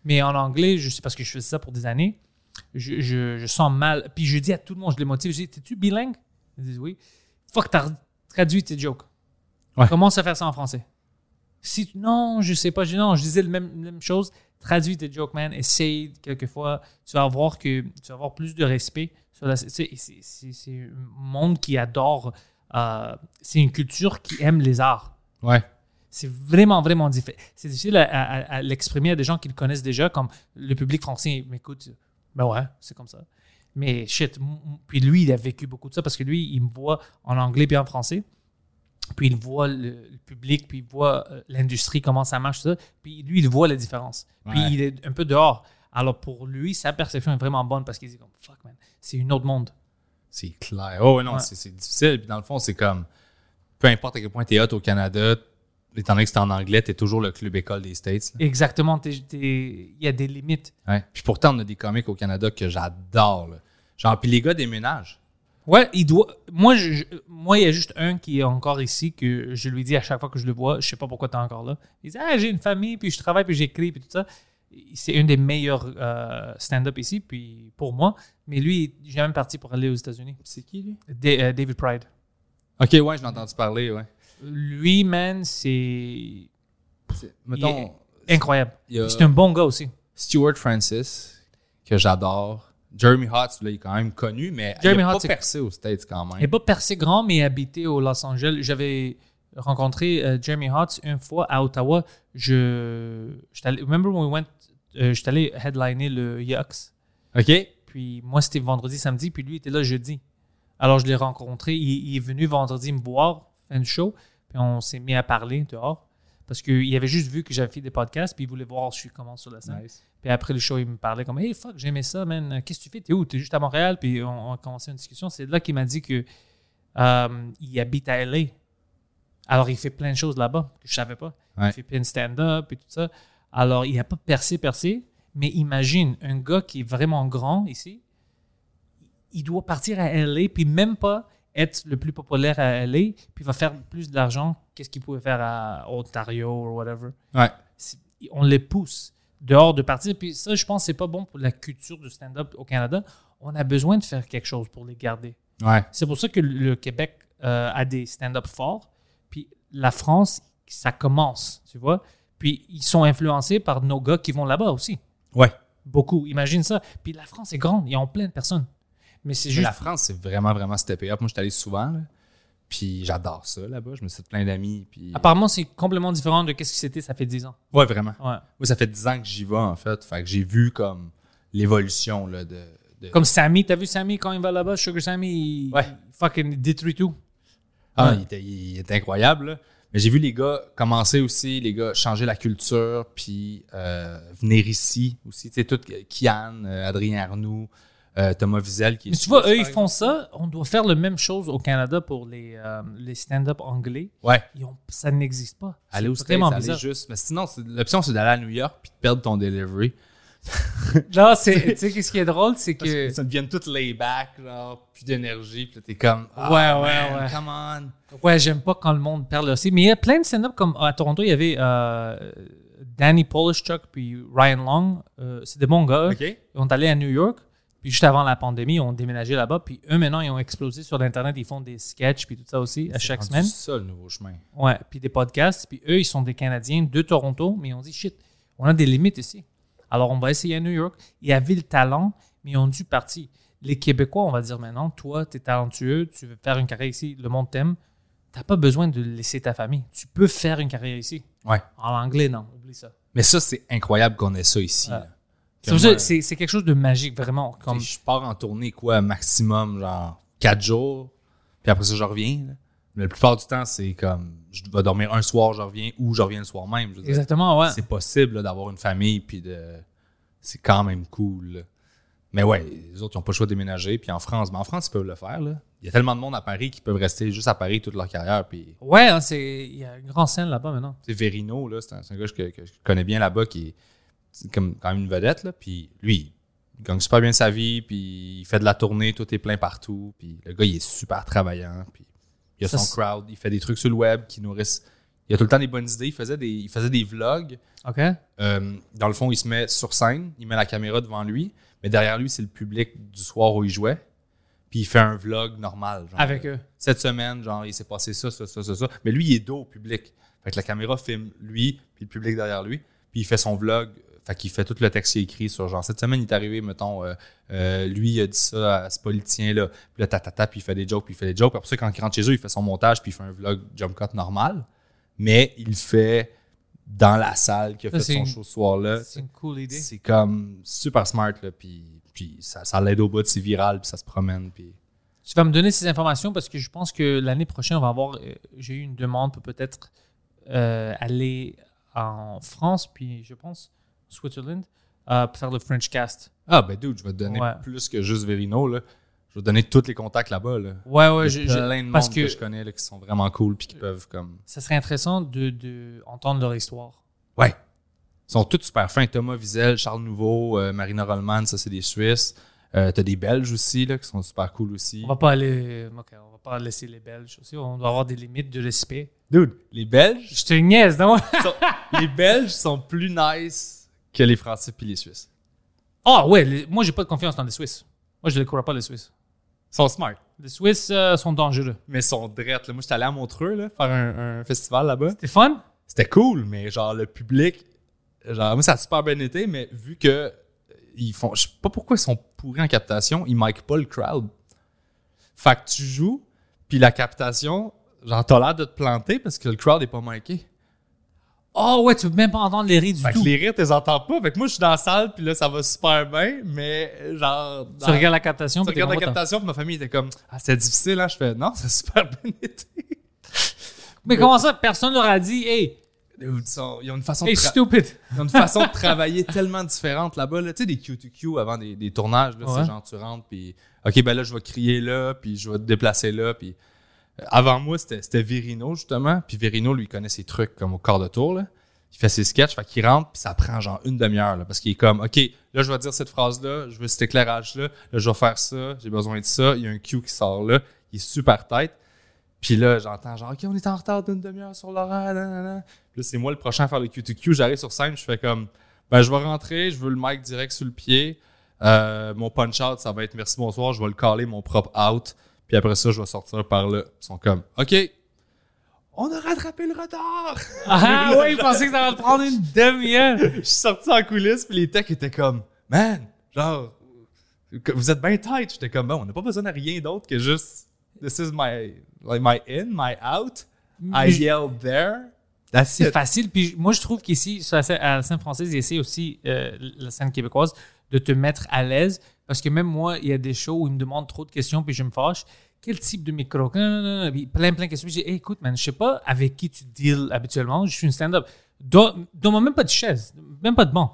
Mais en anglais, je sais parce que je faisais ça pour des années, je, je, je sens mal. Puis je dis à tout le monde, je les motive, je dis T'es-tu bilingue? Ils disent oui. Fuck, t'as traduit tes jokes. Ouais. Commence à faire ça en français. Si non, je sais pas, je, non, je disais la même, même chose. Traduis tes jokes, man. Essaye quelquefois. Tu vas voir que tu vas avoir plus de respect. C'est un monde qui adore. euh, c'est une culture qui aime les arts. Ouais. C'est vraiment, vraiment difficile. C'est difficile à, à- à l'exprimer à des gens qui le connaissent déjà, comme le public français m'écoute. Ben ouais, c'est comme ça. Mais shit, puis lui, il a vécu beaucoup de ça parce que lui, il me voit en anglais puis en français. Puis il voit le, le public, puis il voit euh, l'industrie, comment ça marche, tout ça. Puis lui, il voit la différence. Puis Ouais. il est un peu dehors. Alors pour lui, sa perception est vraiment bonne parce qu'il dit comme fuck man, c'est un autre monde. C'est clair. Oh, non, Ouais. c'est difficile. Puis dans le fond, c'est comme, peu importe à quel point tu es hot au Canada, étant donné que c'est en anglais, tu es toujours le club école des States. là. Exactement, il y a des limites. Ouais. Puis pourtant, on a des comiques au Canada que j'adore. Genre, puis les gars déménagent. Ouais, il doit. Moi, je- moi, il y a juste un qui est encore ici que je lui dis à chaque fois que je le vois, je sais pas pourquoi tu es encore là. Il dit Ah, j'ai une famille, puis je travaille, puis j'écris, puis tout ça. C'est un des meilleurs euh, stand-up ici, puis pour moi. Mais lui, il est jamais parti pour aller aux États-Unis. C'est qui, lui? Euh, David Pride. Ok, ouais, je l'ai entendu parler, ouais. Lui, man, c'est Mettons, incroyable. C'est un bon gars aussi. Stuart Francis, que j'adore. Jeremy Hotz, là, il est quand même connu, mais Jeremy il Hotz, pas percé aux States quand Il n'est même. pas percé grand, mais il habitait au Los Angeles. J'avais rencontré euh, Jeremy Hotz une fois à Ottawa. Je, allé- remember when we went, euh, j'étais allé headliner le Yucks. OK? Puis moi, c'était vendredi, samedi, puis lui était là jeudi. Alors, je l'ai rencontré. Il, il est venu vendredi me voir, fin du show. Puis on s'est mis à parler dehors. Parce qu'il avait juste vu que j'avais fait des podcasts, puis il voulait voir je suis comment sur la scène. Nice. Puis après le show, il me parlait comme Hey fuck, j'aimais ça, man. Qu'est-ce que tu fais? T'es où? T'es juste à Montréal? Puis on, on a commencé une discussion. C'est là qu'il m'a dit que euh, il habite à LA. Alors il fait plein de choses là-bas que je savais pas. Ouais. Il fait plein de stand-up et tout ça. Alors il n'a pas percé, percé. Mais imagine un gars qui est vraiment grand ici, il doit partir à LA, puis même pas être le plus populaire à LA, puis il va faire plus d'argent qu'est-ce qu'il pouvait faire à Ontario ou whatever? Ouais. on les pousse dehors de partir. Puis ça, je pense que c'est pas bon pour la culture du stand-up au Canada. On a besoin de faire quelque chose pour les garder. Ouais. C'est pour ça que le Québec euh, a des stand-up forts. Puis la France, ça commence, tu vois. Puis ils sont influencés par nos gars qui vont là-bas aussi. Ouais. Beaucoup. Imagine ça. Puis la France est grande. Ils ont plein de personnes. Mais c'est Mais juste. La France, c'est vraiment, vraiment steppé up. Moi, je suis allé souvent, là. Puis j'adore ça là-bas. Je me suis plein d'amis. Puis... Apparemment, c'est complètement différent de ce que c'était ça fait 10 ans. Ouais, vraiment. Ouais. Moi, ça fait 10 ans que j'y vais, en fait. Fait que j'ai vu comme l'évolution là, de, de- Comme Sammy, t'as vu Sammy quand il va là-bas? Sugar Sammy, il, Ouais. fucking détruit tout. Ah, Ouais. il, était, il était incroyable. là. Mais j'ai vu les gars commencer aussi, les gars changer la culture, puis euh, venir ici aussi. Tu sais, tout, Kian, euh, Adrien Arnoux, euh, Thomas Wiesel qui est Mais tu vois, eux, ils font ça. On doit faire la même chose au Canada pour les, euh, les stand-up anglais. Ouais. Ils ont- ça n'existe pas. Aller au States, aller bizarre. juste. Mais sinon, l'option, c'est d'aller à New York puis de perdre ton delivery. Là, c'est, tu sais, ce qui est drôle, c'est que. que ça devient tout lay-back, genre, plus d'énergie, puis t'es comme. Ouais, Ah, ouais, man, ouais. Come on. Ouais, j'aime pas quand le monde perd aussi. Mais il y a plein de stand-up comme à Toronto, il y avait euh, Danny Polishchuk puis Ryan Long. Euh, c'est des bons gars. eux. OK. Ils ont allé à New York. Puis juste avant la pandémie, ils ont déménagé là-bas. Puis eux, maintenant, ils ont explosé sur l'Internet. Ils font des sketchs puis tout ça aussi à chaque C'est semaine. ça, le nouveau chemin. Ouais, puis des podcasts. Puis eux, ils sont des Canadiens de Toronto, mais ils ont dit shit, on a des limites ici. Alors on va essayer à New York. Ils avaient le talent, mais ils ont dû partir. Les Québécois, on va dire maintenant, toi, tu es talentueux, tu veux faire une carrière ici, le monde t'aime. Tu n'as pas besoin de laisser ta famille. Tu peux faire une carrière ici. Ouais. En anglais, non, oublie ça. Mais ça, c'est incroyable qu'on ait ça ici. Ouais. là. C'est C'est c'est quelque chose de magique, vraiment. Comme, Je pars en tournée, quoi, maximum, genre 4 jours. Puis après ça, je reviens. là. Mais la plupart du temps, c'est comme, je vais dormir un soir, je reviens, ou je reviens le soir même. Dire, exactement, ouais. C'est possible d'avoir une famille, puis de. C'est quand même cool. là. Mais ouais, les autres, ils n'ont pas le choix de déménager. Puis en France, mais en France, ils peuvent le faire. là. Il y a tellement de monde à Paris qui peuvent rester juste à Paris toute leur carrière. Puis, Ouais, hein, c'est- il y a une grande scène là-bas maintenant. sais, Verino, là, c'est un, c'est un gars que, que je connais bien là-bas, qui est c'est comme quand même une vedette. Là, puis lui, il gagne super bien sa vie, puis il fait de la tournée, tout est plein partout. Puis le gars, il est super travaillant. Puis il a Ça, son crowd, il fait des trucs sur le web qui nourrissent. Il a tout le temps des bonnes idées. Il faisait des, il faisait des vlogs. OK? Euh, dans le fond, il se met sur scène, il met la caméra devant lui, mais derrière lui, c'est le public du soir où il jouait. Puis il fait un vlog normal. genre, Avec eux. Cette semaine, genre, il s'est passé ça, ça, ça, ça, ça. Mais lui, il est dos au public. Fait que la caméra filme lui, puis le public derrière lui. Puis il fait son vlog. Fait qu'il fait tout le texte qu'il écrit sur genre, cette semaine, il est arrivé, mettons, euh, euh, lui, il a dit ça à ce politicien-là. Puis là, tatata, puis il fait des jokes, puis il fait des jokes. Puis après ça, quand il rentre chez eux, il fait son montage, puis il fait un vlog jump cut normal. Mais il fait dans la salle qui a Ça, fait son show ce soir-là. C'est une cool idée. C'est comme super smart, là, puis, puis ça, ça l'aide au bout, c'est viral, puis ça se promène, puis... Tu vas me donner ces informations parce que je pense que l'année prochaine, on va avoir. euh, J'ai eu une demande pour peut-être euh, aller en France, puis je pense Switzerland, euh, pour faire le French cast. Ah, ben dude, je vais te donner Ouais. plus que juste Verino, là. Je vais te donner tous les contacts là-bas, là. Ouais, ouais, je- plein de parce monde que, que... je connais, là, qui sont vraiment cool, puis qui peuvent, comme... ça serait intéressant de, de entendre leur histoire. Ouais. Ils sont tous super fins. Thomas Wiesel, Charles Nouveau, euh, Marina Rollman, ça, c'est des Suisses. Euh, T'as des Belges aussi, là, qui sont super cool aussi. On va pas aller. Ok, on va pas laisser les Belges aussi. On doit avoir des limites de respect. Dude, les Belges... Je te niaise, non? sont- les Belges sont plus nice que les Français puis les Suisses. Ah ouais, les- moi j'ai pas de confiance dans les Suisses. Moi je ne les crois pas les Suisses. Ils sont smart. Les Suisses euh, sont dangereux. mais ils sont drettes. là. Moi, j'étais allé à Montreux là, faire un, un festival là-bas. C'était fun? C'était cool, mais genre le public, genre moi ça a super bien été, mais vu que euh, ils font, je sais pas pourquoi ils sont pourris en captation, ils mic pas le crowd. Fait que tu joues, puis la captation, genre t'as l'air de te planter parce que le crowd est pas miké. Oh ouais, tu peux même pas entendre les rires du Fait tout. que les rires, t'es entends pas. Fait que moi je suis dans la salle, puis là ça va super bien, mais genre Tu regardes la captation, tu regardes la captation, puis ma famille était comme ah c'était difficile, hein. Je fais non, c'est super bien été. Mais comment ça, personne leur a dit, hey, ils ont une façon hey, de stupid. Ils ont une façon de travailler tellement différente là-bas. Là. Tu sais, des Q2Q avant des, des tournages, là, Ouais. c'est genre tu rentres, puis OK, ben là, je vais crier là, puis je vais te déplacer là. Puis avant moi, c'était Verino, justement. Puis Verino, lui, il connaît ses trucs comme au quart de tour. Là. Il fait ses sketchs, fait qu'il rentre, puis ça prend genre une demi-heure. là, Parce qu'il est comme, OK, là, je vais dire cette phrase-là, je veux cet éclairage-là, là, je vais faire ça, j'ai besoin de ça. Il y a un Q qui sort là, il est super tête. Puis là, j'entends genre, OK, on est en retard d'une demi-heure sur l'horaire. Puis Là, c'est moi le prochain à faire le Q2Q. J'arrive sur scène, je fais comme, ben, je vais rentrer, je veux le mic direct sur le pied. Euh, mon punch-out, ça va être merci, bonsoir. Je vais le caler, mon propre out. Puis après ça, je vais sortir par là. Ils sont comme, OK, on a rattrapé le retard. Ah ouais, ils pensaient que ça va te prendre une demi-heure. je suis sorti en coulisses, puis les techs étaient comme, man, genre, vous êtes bien tight. J'étais comme, bon, on n'a pas besoin de rien d'autre que juste, this is my, like my in, my out. I yelled there. C'est facile. Puis moi, je trouve qu'ici, à la scène française, ils essaient aussi, euh, la scène québécoise, de te mettre à l'aise. Parce que même moi, il y a des shows où ils me demandent trop de questions, puis je me fâche. Quel type de micro? Puis plein, plein de questions. Puis je dis, Hey, écoute, man, je sais pas avec qui tu deals habituellement. Je suis une stand-up. Donne- Donne-moi même pas de chaise, même pas de banc.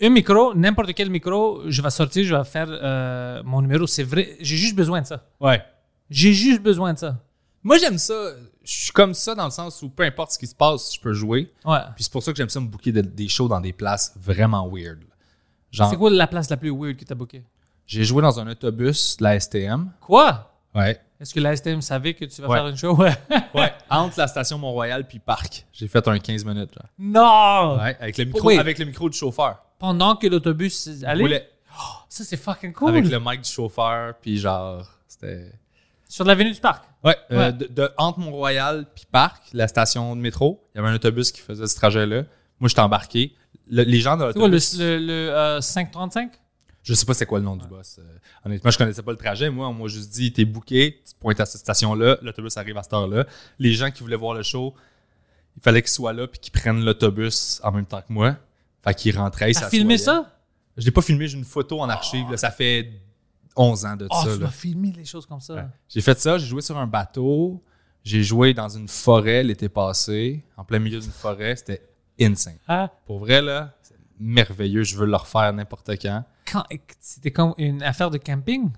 Un micro, n'importe quel micro, je vais sortir, je vais faire euh, mon numéro. C'est vrai, j'ai juste besoin de ça. Ouais. J'ai juste besoin de ça. Moi, j'aime ça. Je suis comme ça dans le sens où peu importe ce qui se passe, je peux jouer. Ouais. Puis c'est pour ça que j'aime ça me booker de- des shows dans des places vraiment weird. Genre, C'est quoi la place la plus weird que tu as bookée? J'ai joué dans un autobus de la STM. Quoi? Ouais. Est-ce que la STM savait que tu vas Ouais. faire une show? Ouais. Ouais. Entre la station Mont-Royal puis Parc. J'ai fait un 15 minutes. Genre. non! Ouais. Avec le micro, Oui. avec le micro du chauffeur. Pendant que l'autobus allait? Roulait Ça, c'est fucking cool. Avec le mic du chauffeur. Puis genre, c'était. Sur l'avenue du parc? Ouais. euh, de, de- entre Mont-Royal puis Parc, la station de métro, il y avait un autobus qui faisait ce trajet-là. Moi, j'étais embarqué. Le- les gens de C'est quoi, le, l'autobus. le, le, euh, 535? Je sais pas c'est quoi le nom du boss. Euh, honnêtement, je connaissais pas le trajet. Moi, on m'a juste dit, t'es booké, tu te pointes à cette station-là, l'autobus arrive à cette heure-là. Les gens qui voulaient voir le show, il fallait qu'ils soient là puis qu'ils prennent l'autobus en même temps que moi. Fait qu'ils rentraient. T'as filmé ça? Je l'ai pas filmé, j'ai une photo en archive. là. ça fait 11 ans de Oh, ça. tu là. vas filmer les choses comme ça. Ouais. J'ai fait ça, j'ai joué sur un bateau, j'ai joué dans une forêt l'été passé, en plein milieu d'une forêt. C'était insane. Ah, Pour vrai, là, merveilleux. Je veux le refaire n'importe quand. quand, c'était comme une affaire de camping?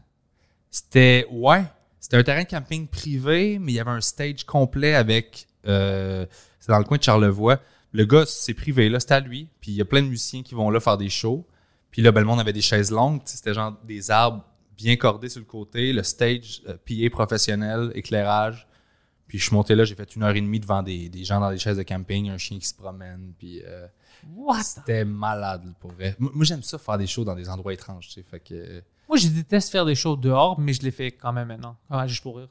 C'était ouais, c'était un terrain de camping privé, mais il y avait un stage complet avec euh, c'est dans le coin de Charlevoix. Le gars, c'est privé là, c'était à lui. Puis il y a plein de musiciens qui vont là faire des shows. Puis là, ben, le monde avait des chaises longues, c'était genre des arbres bien cordés sur le côté, le stage euh, PA professionnel, éclairage. Puis je suis monté là, j'ai fait une heure et demie devant des, des gens dans des chaises de camping, un chien qui se promène, puis euh? C'était malade pour vrai. Moi, moi, j'aime ça faire des shows dans des endroits étranges, tu sais, fait que Moi, je déteste faire des shows dehors, mais je les fais quand même maintenant. Ah, juste pour rire.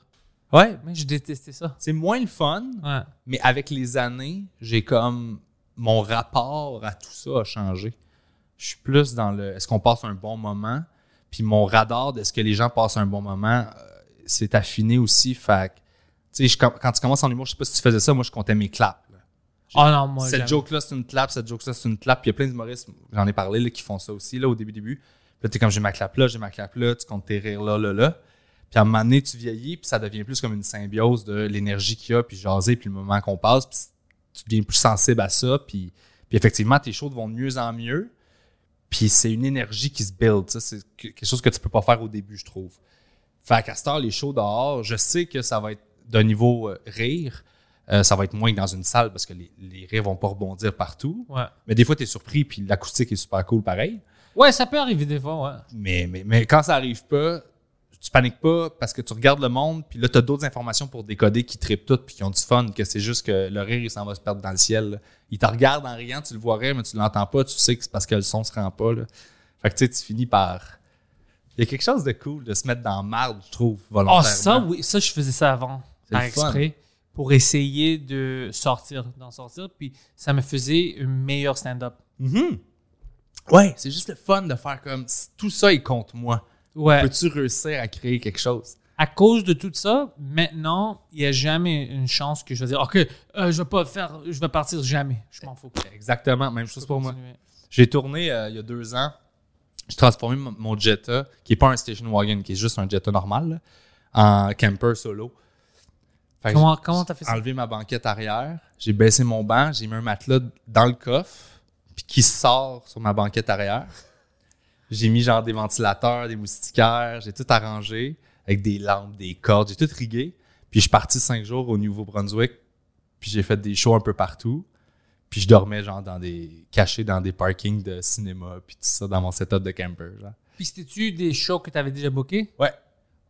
ouais, Mais je détestais ça. c'est moins le fun. Ouais. Mais avec les années, j'ai comme mon rapport à tout ça a changé. Je suis plus dans le est-ce qu'on passe un bon moment, puis mon radar de ce que les gens passent un bon moment, euh, c'est affiné aussi. Fait que, tu sais, quand tu commences en humour, je sais pas si tu faisais ça, moi je comptais mes claps. Non, moi, cette joke-là, c'est une clap, cette joke-là, c'est une clap. Puis il y a plein d'humoristes, j'en ai parlé, là, qui font ça aussi là, au début, début. Puis là, t'es comme j'ai ma clap là, j'ai ma clap là, tu comptes tes rires là, là, là. Puis à un moment donné, tu vieillis, puis ça devient plus comme une symbiose de l'énergie qu'il y a, puis jaser, puis le moment qu'on passe, puis tu deviens plus sensible à ça, puis, puis effectivement, tes shows vont de mieux en mieux, puis c'est une énergie qui se build, ça, c'est que- quelque chose que tu peux pas faire au début, je trouve. Fait qu'à cette heure, les shows dehors, je sais que ça va être d'un niveau euh, rire, euh, ça va être moins que dans une salle, parce que les, les rires vont pas rebondir partout, Ouais. mais des fois, tu es surpris, puis l'acoustique est super cool pareil. ouais, ça peut arriver des fois, ouais. Mais, mais, mais quand ça arrive pas, tu paniques pas parce que tu regardes le monde, puis là, tu as d'autres informations pour décoder qui trippent tout, puis qui ont du fun, que c'est juste que le rire, il s'en va se perdre dans le ciel. là. Il te regarde en riant, tu le vois rire, mais tu l'entends pas, tu sais que c'est parce que le son se rend pas. Là. Fait que tu sais, tu finis par. Il y a quelque chose de cool de se mettre dans marde, je trouve, Oh, volontairement. ça, oui, ça, je faisais ça avant, C'est par exprès, pour essayer de sortir, d'en sortir, puis ça me faisait un meilleur stand-up. Mhm. Ouais, c'est juste le fun de faire comme tout ça est contre moi. Ouais. Peux-tu réussir à créer quelque chose? À cause de tout ça, maintenant, il n'y a jamais une chance que je vais dire, OK, euh, je vais pas faire, je vais partir jamais. Je m'en fous. Exactement, même chose pour moi. J'ai tourné euh, il y a deux ans. J'ai transformé mon- mon Jetta, qui n'est pas un station wagon, qui est juste un Jetta normal, là, en camper solo. Fait Comment j'ai- comment t'as fait ça? enlevé ma banquette arrière, j'ai baissé mon banc, j'ai mis un matelas dans le coffre, puis qui sort sur ma banquette arrière. J'ai mis genre des ventilateurs, des moustiquaires, j'ai tout arrangé avec des lampes, des cordes, j'ai tout rigué. Puis je suis parti cinq jours au Nouveau-Brunswick, puis j'ai fait des shows un peu partout. Puis je dormais genre dans des caché dans des parkings de cinéma, puis tout ça dans mon setup de camper. Genre. Puis c'était-tu des shows que tu avais déjà bookés? Ouais,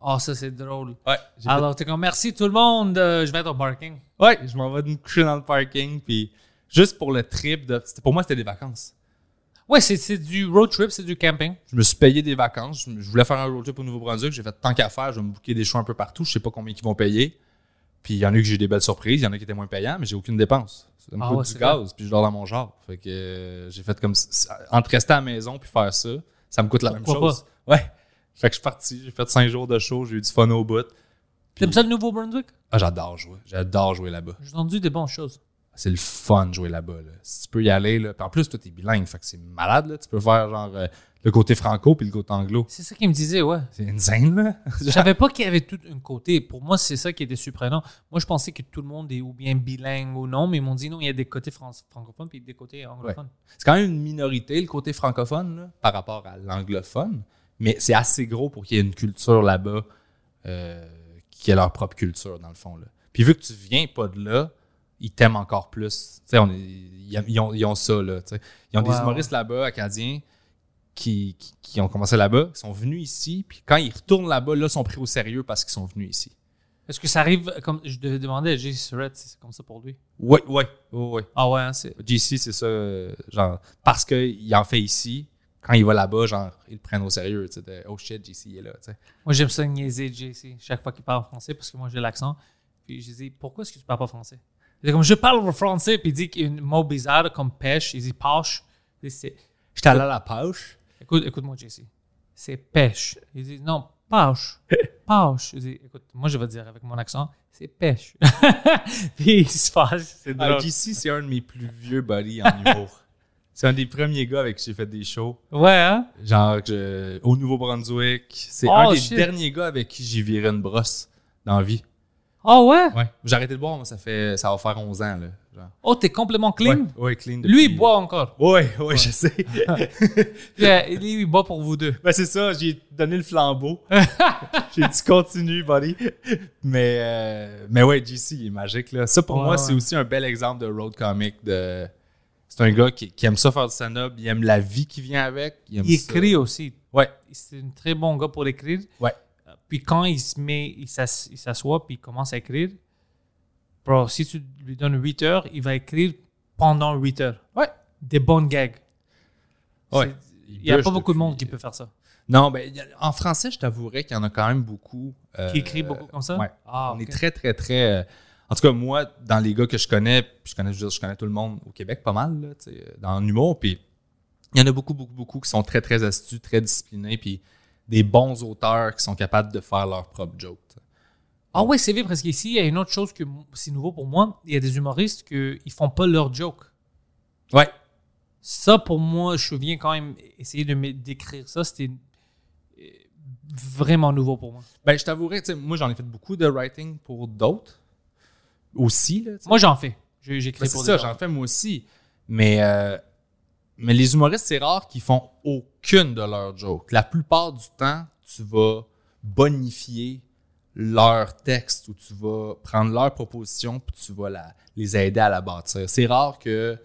Oh, ça, c'est drôle. ouais. Alors, t'es comme, merci tout le monde, euh, je vais être au parking. Ouais, je m'en vais me coucher dans le parking, puis juste pour le trip, de, pour moi, c'était des vacances. Ouais, c'est du road trip, c'est du camping. Je me suis payé des vacances. Je, voulais faire un road trip au Nouveau-Brunswick. J'ai fait tant qu'à faire, je vais me booker des shows un peu partout. Je sais pas combien ils vont payer. Puis il y en a eu que j'ai eu des belles surprises, il y en a qui étaient moins payants, mais j'ai aucune dépense. Ça me Ah coûte ouais, du gaz, puis je dors dans mon genre. Fait que euh, j'ai fait comme ça. entre rester à la maison puis faire ça, ça me coûte la même chose. Ouais. Fait que je suis parti, j'ai fait cinq jours de show, j'ai eu du fun au bout. T'aimes ça le Nouveau-Brunswick? Ah, j'adore jouer. J'adore jouer là-bas. J'ai entendu des bonnes choses. C'est le fun de jouer là-bas. Là. Si tu peux y aller, là. Puis en plus, toi, t'es bilingue, fait que c'est malade, là. Tu peux faire genre euh, le côté franco puis le côté anglo. C'est ça qu'il me disait, ouais. C'est insane, là. Je savais pas qu'il y avait tout un côté. Pour moi, c'est ça qui était surprenant. Moi, je pensais que tout le monde est ou bien bilingue ou non, mais ils m'ont dit non, il y a des côtés fran- francophones puis des côtés anglophones. C'est quand même une minorité, le côté francophone, là, par rapport à l'anglophone. Mais c'est assez gros pour qu'il y ait une culture là-bas euh, qui ait leur propre culture, dans le fond. Là. Puis vu que tu viens pas de là, ils t'aiment encore plus. On est- ils, ils ont, ils ont ça, là. Ils ont des humoristes là-bas, acadiens, qui, qui, qui ont commencé là-bas, qui sont venus ici. Puis quand ils retournent là-bas, là, ils sont pris au sérieux parce qu'ils sont venus ici. Est-ce que ça arrive comme je devais demander à Jay Surratt si c'est comme ça pour lui? Oui, oui, oui, oui. Ah ouais, hein, c'est. JC, c'est ça, euh, genre, parce qu'il en fait ici, quand il va là-bas, genre, ils le prennent au sérieux, tu sais, de, oh shit, JC il est là, tu sais. Moi, j'aime ça niaiser JC chaque fois qu'il parle français parce que moi, j'ai l'accent. Puis je dis, pourquoi est-ce que tu parles pas français? Il dit comme, je parle français, puis il dit qu'il y a un mot bizarre comme pêche. Il dit pêche. C'est- J'étais allé à la pêche. Écoute, écoute-moi, JC. C'est pêche. Il dit, non, pêche. Pêche. Je dis, écoute, moi, je vais dire avec mon accent, c'est pêche. puis il se fâche. C'est Ah, drôle. JC, c'est un de mes plus vieux buddies en humour. C'est un des premiers gars avec qui j'ai fait des shows. Ouais, hein? Genre, je- au Nouveau-Brunswick. C'est Oh, un des shit. derniers gars avec qui j'ai viré une brosse dans la vie. Ah ouais? Ouais. J'ai arrêté de boire, moi, ça fait, ça va faire 11 ans, là. Genre. Oh, t'es complètement clean? Ouais, ouais, clean. Lui, il boit encore. Ouais, ouais, je sais. Lui, il boit pour vous deux. Ben, c'est ça, j'ai donné le flambeau. j'ai dit continue, buddy. Mais, euh, mais ouais, JC, il est magique. Là. Ça, pour Ouais, moi, c'est aussi un bel exemple de road comic. De... C'est un gars qui, qui aime ça faire du stand-up, il aime la vie qui vient avec. Il, aime Il ça. écrit aussi. Ouais, C'est un très bon gars pour écrire. ouais. Euh, Puis quand il se met, il s'ass- il s'assoit puis il commence à écrire, bro, si tu lui donnes 8 heures, il va écrire pendant 8 heures. Ouais. Des bonnes gags. Ouais. Il n'y a pas beaucoup de monde qui peut faire ça. Non, ben, en français, je t'avouerais qu'il y en a quand même beaucoup. euh, Qui écrit beaucoup comme ça? Ouais. Ah, On est très, très, très. En tout cas, moi, dans les gars que je connais, puis je connais, je veux dire, je connais tout le monde au Québec pas mal, là, dans l'humour. Puis il y en a beaucoup, beaucoup, beaucoup qui sont très, très astus, très disciplinés, puis des bons auteurs qui sont capables de faire leur propre joke. Ah ouais, c'est vrai, parce qu'ici, il y a une autre chose que c'est nouveau pour moi. Il y a des humoristes qui ne font pas leur joke. Ouais. Ça, pour moi, je viens quand même essayer de d'écrire ça. C'était euh, vraiment nouveau pour moi. Ben, je t'avouerais, moi, j'en ai fait beaucoup de writing pour d'autres aussi. Là. Moi, j'en fais. J'écris Ben, c'est pour ça, des gens. j'en fais moi aussi. Mais, euh, mais les humoristes, c'est rare qu'ils font aucune de leurs jokes. La plupart du temps, tu vas bonifier leur texte ou tu vas prendre leur proposition puis tu vas la- les aider à la bâtir. C'est rare que,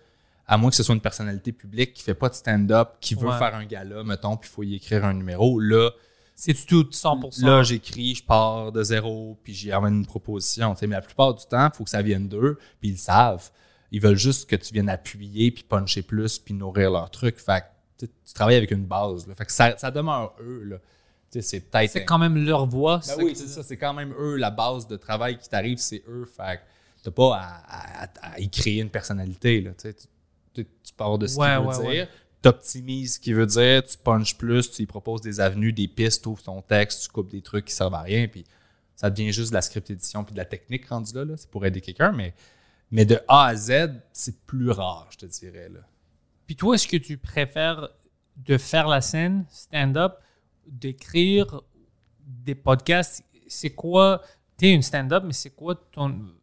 à moins que ce soit une personnalité publique qui fait pas de stand-up, qui veut Ouais. faire un gala, mettons, puis il faut y écrire un numéro, là, C'est tout 100%. Là, j'écris, je pars de zéro, puis j'y amène une proposition. Mais la plupart du temps, il faut que ça vienne d'eux, puis ils le savent. Ils veulent juste que tu viennes appuyer, puis puncher plus, puis nourrir leur truc. Fait que tu travailles avec une base. là. Fait que ça, ça demeure eux. Là. C'est peut-être. c'est quand même leur voix. Ben oui, c'est ça. C'est quand même eux, la base de travail qui t'arrive, c'est eux. Fait que t'as pas à, à- à y créer une personnalité. Là. Tu, tu, pars de ce Ouais, qu'il veut ouais, dire. T'optimises ce qu'il veut dire, tu punches plus, tu lui proposes des avenues, des pistes, tu ouvres ton texte, tu coupes des trucs qui servent à rien, puis ça devient juste de la script édition puis de la technique rendue là. là. C'est pour aider quelqu'un, mais, de A à Z, c'est plus rare, je te dirais. Là. Puis toi, est-ce que tu préfères de faire la scène, stand-up, d'écrire des podcasts? C'est quoi t'es une stand-up, mais c'est quoi ton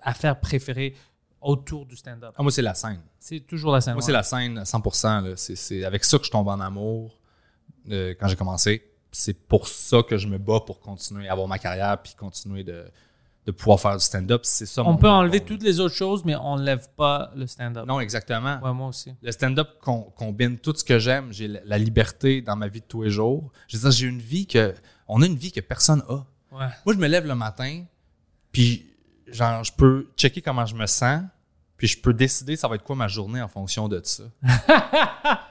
affaire préférée? Autour du stand-up? Ah, moi, c'est la scène. C'est toujours la scène. Moi, ouais. c'est la scène à 100%. là. C'est, avec ça que je tombe en amour euh, quand j'ai commencé. C'est pour ça que je me bats pour continuer à avoir ma carrière puis continuer de, de pouvoir faire du stand-up. C'est ça On mon peut enlever toutes les autres choses, mais on n'enlève pas le stand-up. Non, exactement. Ouais, moi aussi. Le stand-up com- combine tout ce que j'aime. J'ai la, la liberté dans ma vie de tous les jours. Je veux dire, j'ai une vie que. On a une vie que personne a. Ouais. Moi, je me lève le matin, puis genre, je peux checker comment je me sens, puis je peux décider ça va être quoi ma journée en fonction de ça.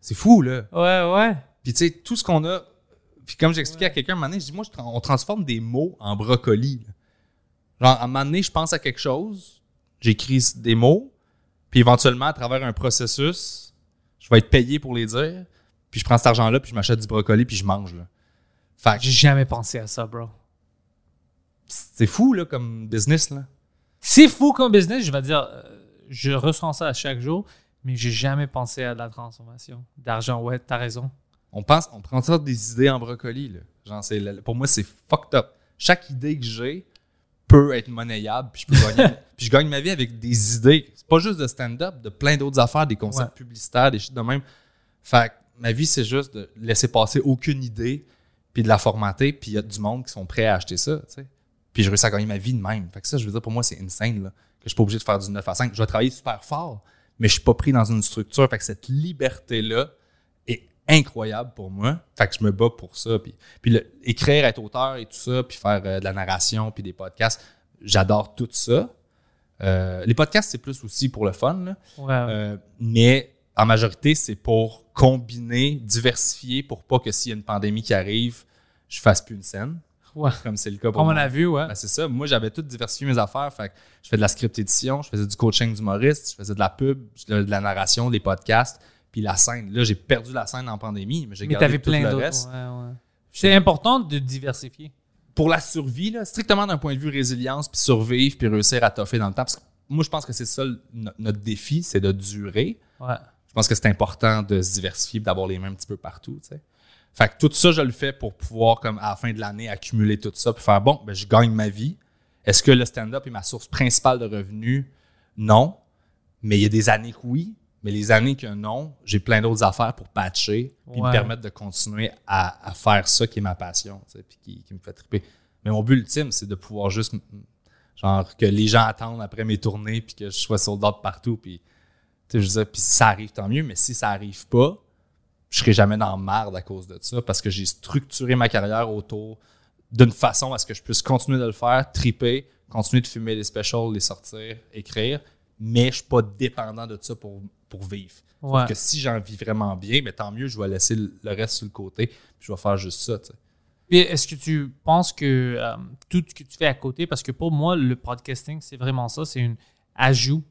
c'est fou, là. Ouais, ouais. Puis tu sais, tout ce qu'on a. Puis comme j'expliquais à quelqu'un, un moment donné, je dis, moi, je on transforme des mots en brocoli. là. Genre, à un moment donné, je pense à quelque chose, j'écris des mots, puis éventuellement, à travers un processus, je vais être payé pour les dire, puis je prends cet argent-là, puis je m'achète du brocoli, puis je mange. Là. Fait que J'ai jamais pensé à ça, bro. C'est fou, là, comme business, là. C'est fou comme business, je vais dire, euh, je ressens ça à chaque jour, mais j'ai jamais pensé à de la transformation d'argent. Ouais, t'as raison. On pense, on prend ça des idées en brocoli, là. Genre, c'est, pour moi, c'est fucked up. Chaque idée que j'ai peut être monnayable, puis je peux gagner, puis je gagne ma vie avec des idées. C'est pas juste de stand-up, de plein d'autres affaires, des concepts Ouais. publicitaires, des choses de même. Fait que ma vie, c'est juste de laisser passer aucune idée, puis de la formater, puis il y a du monde qui sont prêts à acheter ça, tu sais. Puis je réussis à gagner ma vie de même. Fait que ça, je veux dire, pour moi, c'est insane, là, que je suis pas obligé de faire du 9 à 5. Je vais travailler super fort, mais je suis pas pris dans une structure. Fait que cette liberté-là est incroyable pour moi. Fait que je me bats pour ça. Puis, puis le- écrire, être auteur et tout ça, puis faire euh, de la narration, puis des podcasts, j'adore tout ça. Euh, les podcasts, c'est plus aussi pour le fun, là. Euh, mais en majorité, c'est pour combiner, diversifier pour pas que s'il y a une pandémie qui arrive, je fasse plus une scène, ouais. comme c'est le cas pour Comme on a vu, ouais. Ben, c'est ça. Moi, j'avais tout diversifié mes affaires. Fait que je fais de la script édition, je faisais du coaching d'humoriste, je faisais de la pub, de la narration, des podcasts, puis la scène. Là, j'ai perdu la scène en pandémie, mais j'ai Mais gardé t'avais tout plein le reste. Ouais, ouais. C'est important de diversifier. Pour la survie, là, strictement d'un point de vue résilience, puis survivre, puis réussir à toffer dans le temps. Parce que moi, je pense que c'est ça notre défi, c'est de durer. Ouais. Je pense que c'est important de se diversifier, d'avoir les mêmes un petit peu partout. tu sais. Fait que tout ça, je le fais pour pouvoir, comme à la fin de l'année, accumuler tout ça, puis faire bon, ben, je gagne ma vie. Est-ce que le stand-up est ma source principale de revenus? Non. Mais il y a des années que oui. Mais les années que non, j'ai plein d'autres affaires pour patcher, puis me permettre de continuer à, à faire ça qui est ma passion, puis qui, qui me fait triper. Mais mon but ultime, c'est de pouvoir juste, genre, que les gens attendent après mes tournées, puis que je sois sold out partout, puis tu sais, je veux dire, puis si ça arrive, tant mieux, mais si ça arrive pas, je serai jamais dans la merde à cause de ça parce que j'ai structuré ma carrière autour d'une façon à ce que je puisse continuer de le faire, triper, continuer de filmer les specials, les sortir, écrire, mais je suis pas dépendant de ça pour, pour vivre. Ouais. que si j'en vis vraiment bien, mais tant mieux, je vais laisser le reste sur le côté, puis je vais faire juste ça. Puis est-ce que tu penses que euh, tout ce que tu fais à côté, parce que pour moi, le podcasting, c'est vraiment ça, c'est un ajout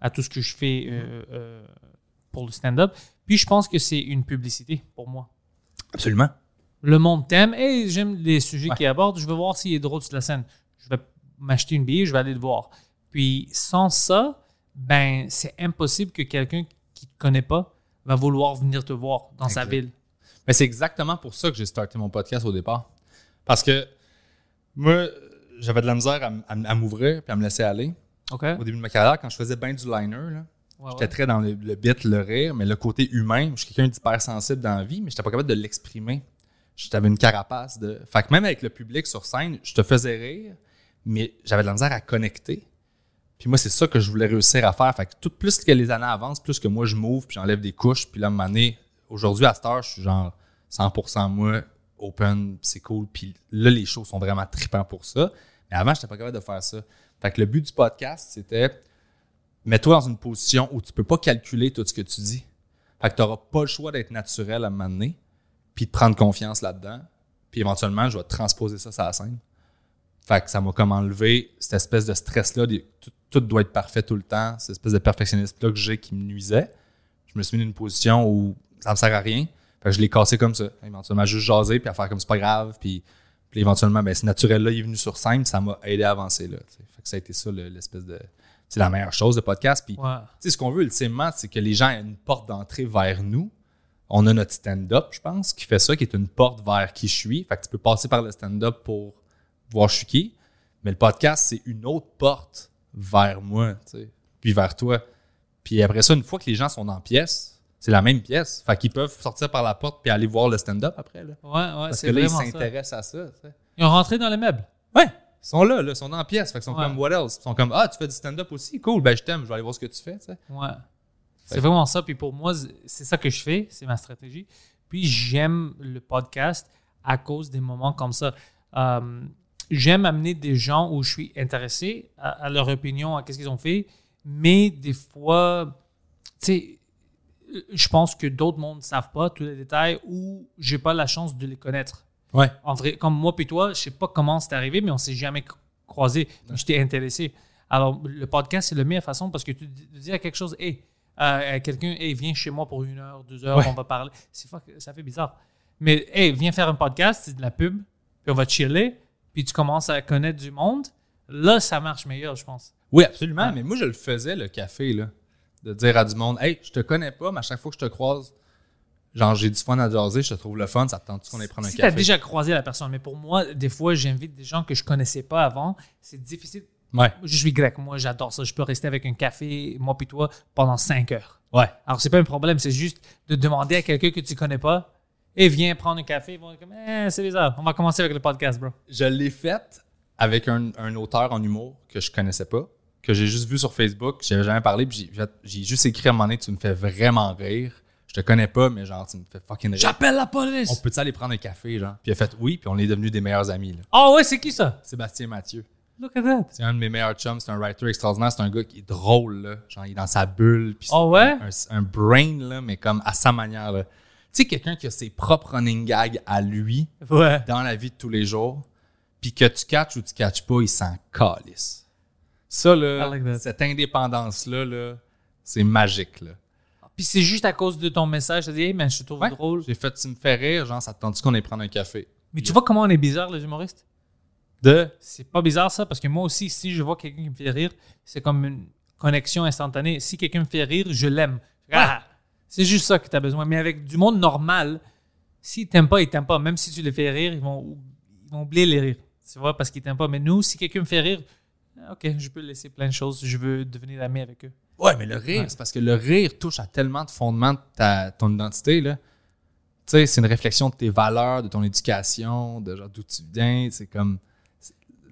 à tout ce que je fais euh, euh, pour le stand-up. Puis je pense que c'est une publicité pour moi. Absolument. Le monde t'aime, et j'aime les sujets Ouais. qu'il aborde, je veux voir s'il est drôle sur la scène. Je vais m'acheter une bille, je vais aller le voir. Puis sans ça, ben c'est impossible que quelqu'un qui ne te connaît pas va vouloir venir te voir dans sa ville. Mais c'est exactement pour ça que j'ai starté mon podcast au départ. Parce que moi, j'avais de la misère à, m'ouvrir puis à me laisser aller. Au début de ma carrière, quand je faisais bien du liner, là, Ouais, j'étais ouais. très dans le, le bit, le rire, mais le côté humain, je suis quelqu'un d'hyper sensible dans la vie, mais j'étais pas capable de l'exprimer. J'avais une carapace de. Fait que même avec le public sur scène, je te faisais rire, mais j'avais de la misère à connecter. Puis moi, c'est ça que je voulais réussir à faire. Fait que tout plus que les années avancent, plus que moi je m'ouvre, puis j'enlève des couches, puis là, à un aujourd'hui, à cette heure, je suis genre 100% moi, open, c'est cool. Puis là, les shows sont vraiment tripants pour ça. Mais avant, j'étais pas capable de faire ça. Fait que le but du podcast, c'était mets-toi dans une position où tu peux pas calculer tout ce que tu dis. Fait que tu n'auras pas le choix d'être naturel à un moment donné, puis de prendre confiance là-dedans. Puis éventuellement, je vais transposer ça sur la scène. Fait que ça m'a comme enlevé cette espèce de stress-là. Tout, doit être parfait tout le temps. Cette espèce de perfectionniste-là que j'ai qui me nuisait. Je me suis mis dans une position où ça me sert à rien. Fait que je l'ai cassé comme ça. Éventuellement, juste jaser, puis à faire comme c'est pas grave. Puis, puis éventuellement, ben, ce naturel-là, il est venu sur scène, ça m'a aidé à avancer là. Fait que ça a été ça le- l'espèce de. C'est la meilleure chose de podcast. Puis sais, ce qu'on veut ultimement, c'est que les gens aient une porte d'entrée vers nous. On a notre stand-up, je pense, qui fait ça, qui est une porte vers qui je suis. Fait que tu peux passer par le stand-up pour voir je suis qui. Mais le podcast, c'est une autre porte vers moi, tu sais, puis vers toi. Puis après ça, une fois que les gens sont dans la pièce, c'est la même pièce. Fait qu'ils peuvent sortir par la porte puis aller voir le stand-up après. Là. Ouais, ouais, Parce c'est que là, ils s'intéressent à ça. Ils ont rentré dans les meubles. Ouais, ils sont là, là, ils sont dans la pièce. Fait qu'ils sont Ouais. comme, what else? Ils sont comme, ah, tu fais du stand-up aussi? Cool, ben je t'aime, je vais aller voir ce que tu fais. tu sais. Ouais. C'est vraiment ça. Puis pour moi, c'est ça que je fais. C'est ma stratégie. Puis j'aime le podcast à cause des moments comme ça. Euh, j'aime amener des gens où je suis intéressé à, à leur opinion, à qu'est-ce qu'ils ont fait. Mais des fois, tu sais, je pense que d'autres mondes ne savent pas tous les détails ou j'ai pas la chance de les connaître. Ouais. En vrai, comme moi puis toi, je sais pas comment c'est arrivé, mais on s'est jamais cro- croisés. Mais Je t'ai intéressé. Alors, le podcast, c'est la meilleure façon parce que tu dis- à quelque chose, hey, à quelqu'un, hey, viens chez moi pour une heure, deux heures, Ouais. on va parler. C'est ça fait bizarre. Mais, hey, viens faire un podcast, c'est de la pub, puis on va chiller, puis tu commences à connaître du monde. Là, ça marche meilleur, je pense. Oui, absolument. Ouais. Mais moi, je le faisais, le café, là. De dire à du monde, hey, je te connais pas, mais à chaque fois que je te croise, genre, j'ai du fun à jaser, je te trouve le fun, ça te tente qu'on aille prendre un si tu as café? déjà croisé la personne, mais pour moi, des fois, j'invite des gens que je connaissais pas avant. C'est difficile. Ouais. Je suis grec, moi, j'adore ça. Je peux rester avec un café, moi puis toi, pendant cinq heures. Ouais. Alors, c'est pas un problème, c'est juste de demander à quelqu'un que tu connais pas, et viens prendre un café. Ils vont comme, eh, c'est bizarre. On va commencer avec le podcast, bro. Je l'ai faite avec un, un auteur en humour que je connaissais pas, que j'ai juste vu sur Facebook, j'avais jamais parlé, puis j'ai fait- j'ai juste écrit à un moment donné, tu me fais vraiment rire. Je te connais pas, mais genre, tu me fais fucking rire. J'appelle la police. On peut-tu aller prendre un café, genre? Puis il a fait oui, puis on est devenus des meilleurs amis, là. Ah ouais, c'est qui ça? Sébastien Mathieu. Look at that. C'est un de mes meilleurs chums, c'est un writer extraordinaire, c'est un gars qui est drôle, là. Genre, il est dans sa bulle, puis Ah ouais? un, un brain, là, mais comme à sa manière, là. Tu sais, quelqu'un qui a ses propres running gags à lui, Ouais. dans la vie de tous les jours, puis que tu catches ou tu catches pas, il s'en calisse. Ça, là, like cette indépendance-là, là, c'est magique, là. Puis c'est juste à cause de ton message, tu dis, hey, man, je te trouve Ouais. drôle. J'ai fait, tu me fais rire, genre, ça te qu'on aille prendre un café? Mais tu vois comment on est bizarre, les humoristes? De, C'est pas bizarre ça, parce que moi aussi, si je vois quelqu'un qui me fait rire, c'est comme une connexion instantanée. Si quelqu'un me fait rire, je l'aime. Ah, c'est juste ça que tu as besoin. Mais avec du monde normal, s'ils t'aiment pas, ils t'aiment pas. Même si tu les fais rire, ils vont, ils vont oublier les rires. Tu vois, parce qu'ils t'aiment pas. Mais nous, si quelqu'un me fait rire, ok, je peux laisser plein de choses. Je veux devenir ami avec eux. Ouais, mais le rire, Ouais. c'est parce que le rire touche à tellement de fondements de ta, ton identité, là. Tu sais, c'est une réflexion de tes valeurs, de ton éducation, de genre d'où tu viens. C'est comme.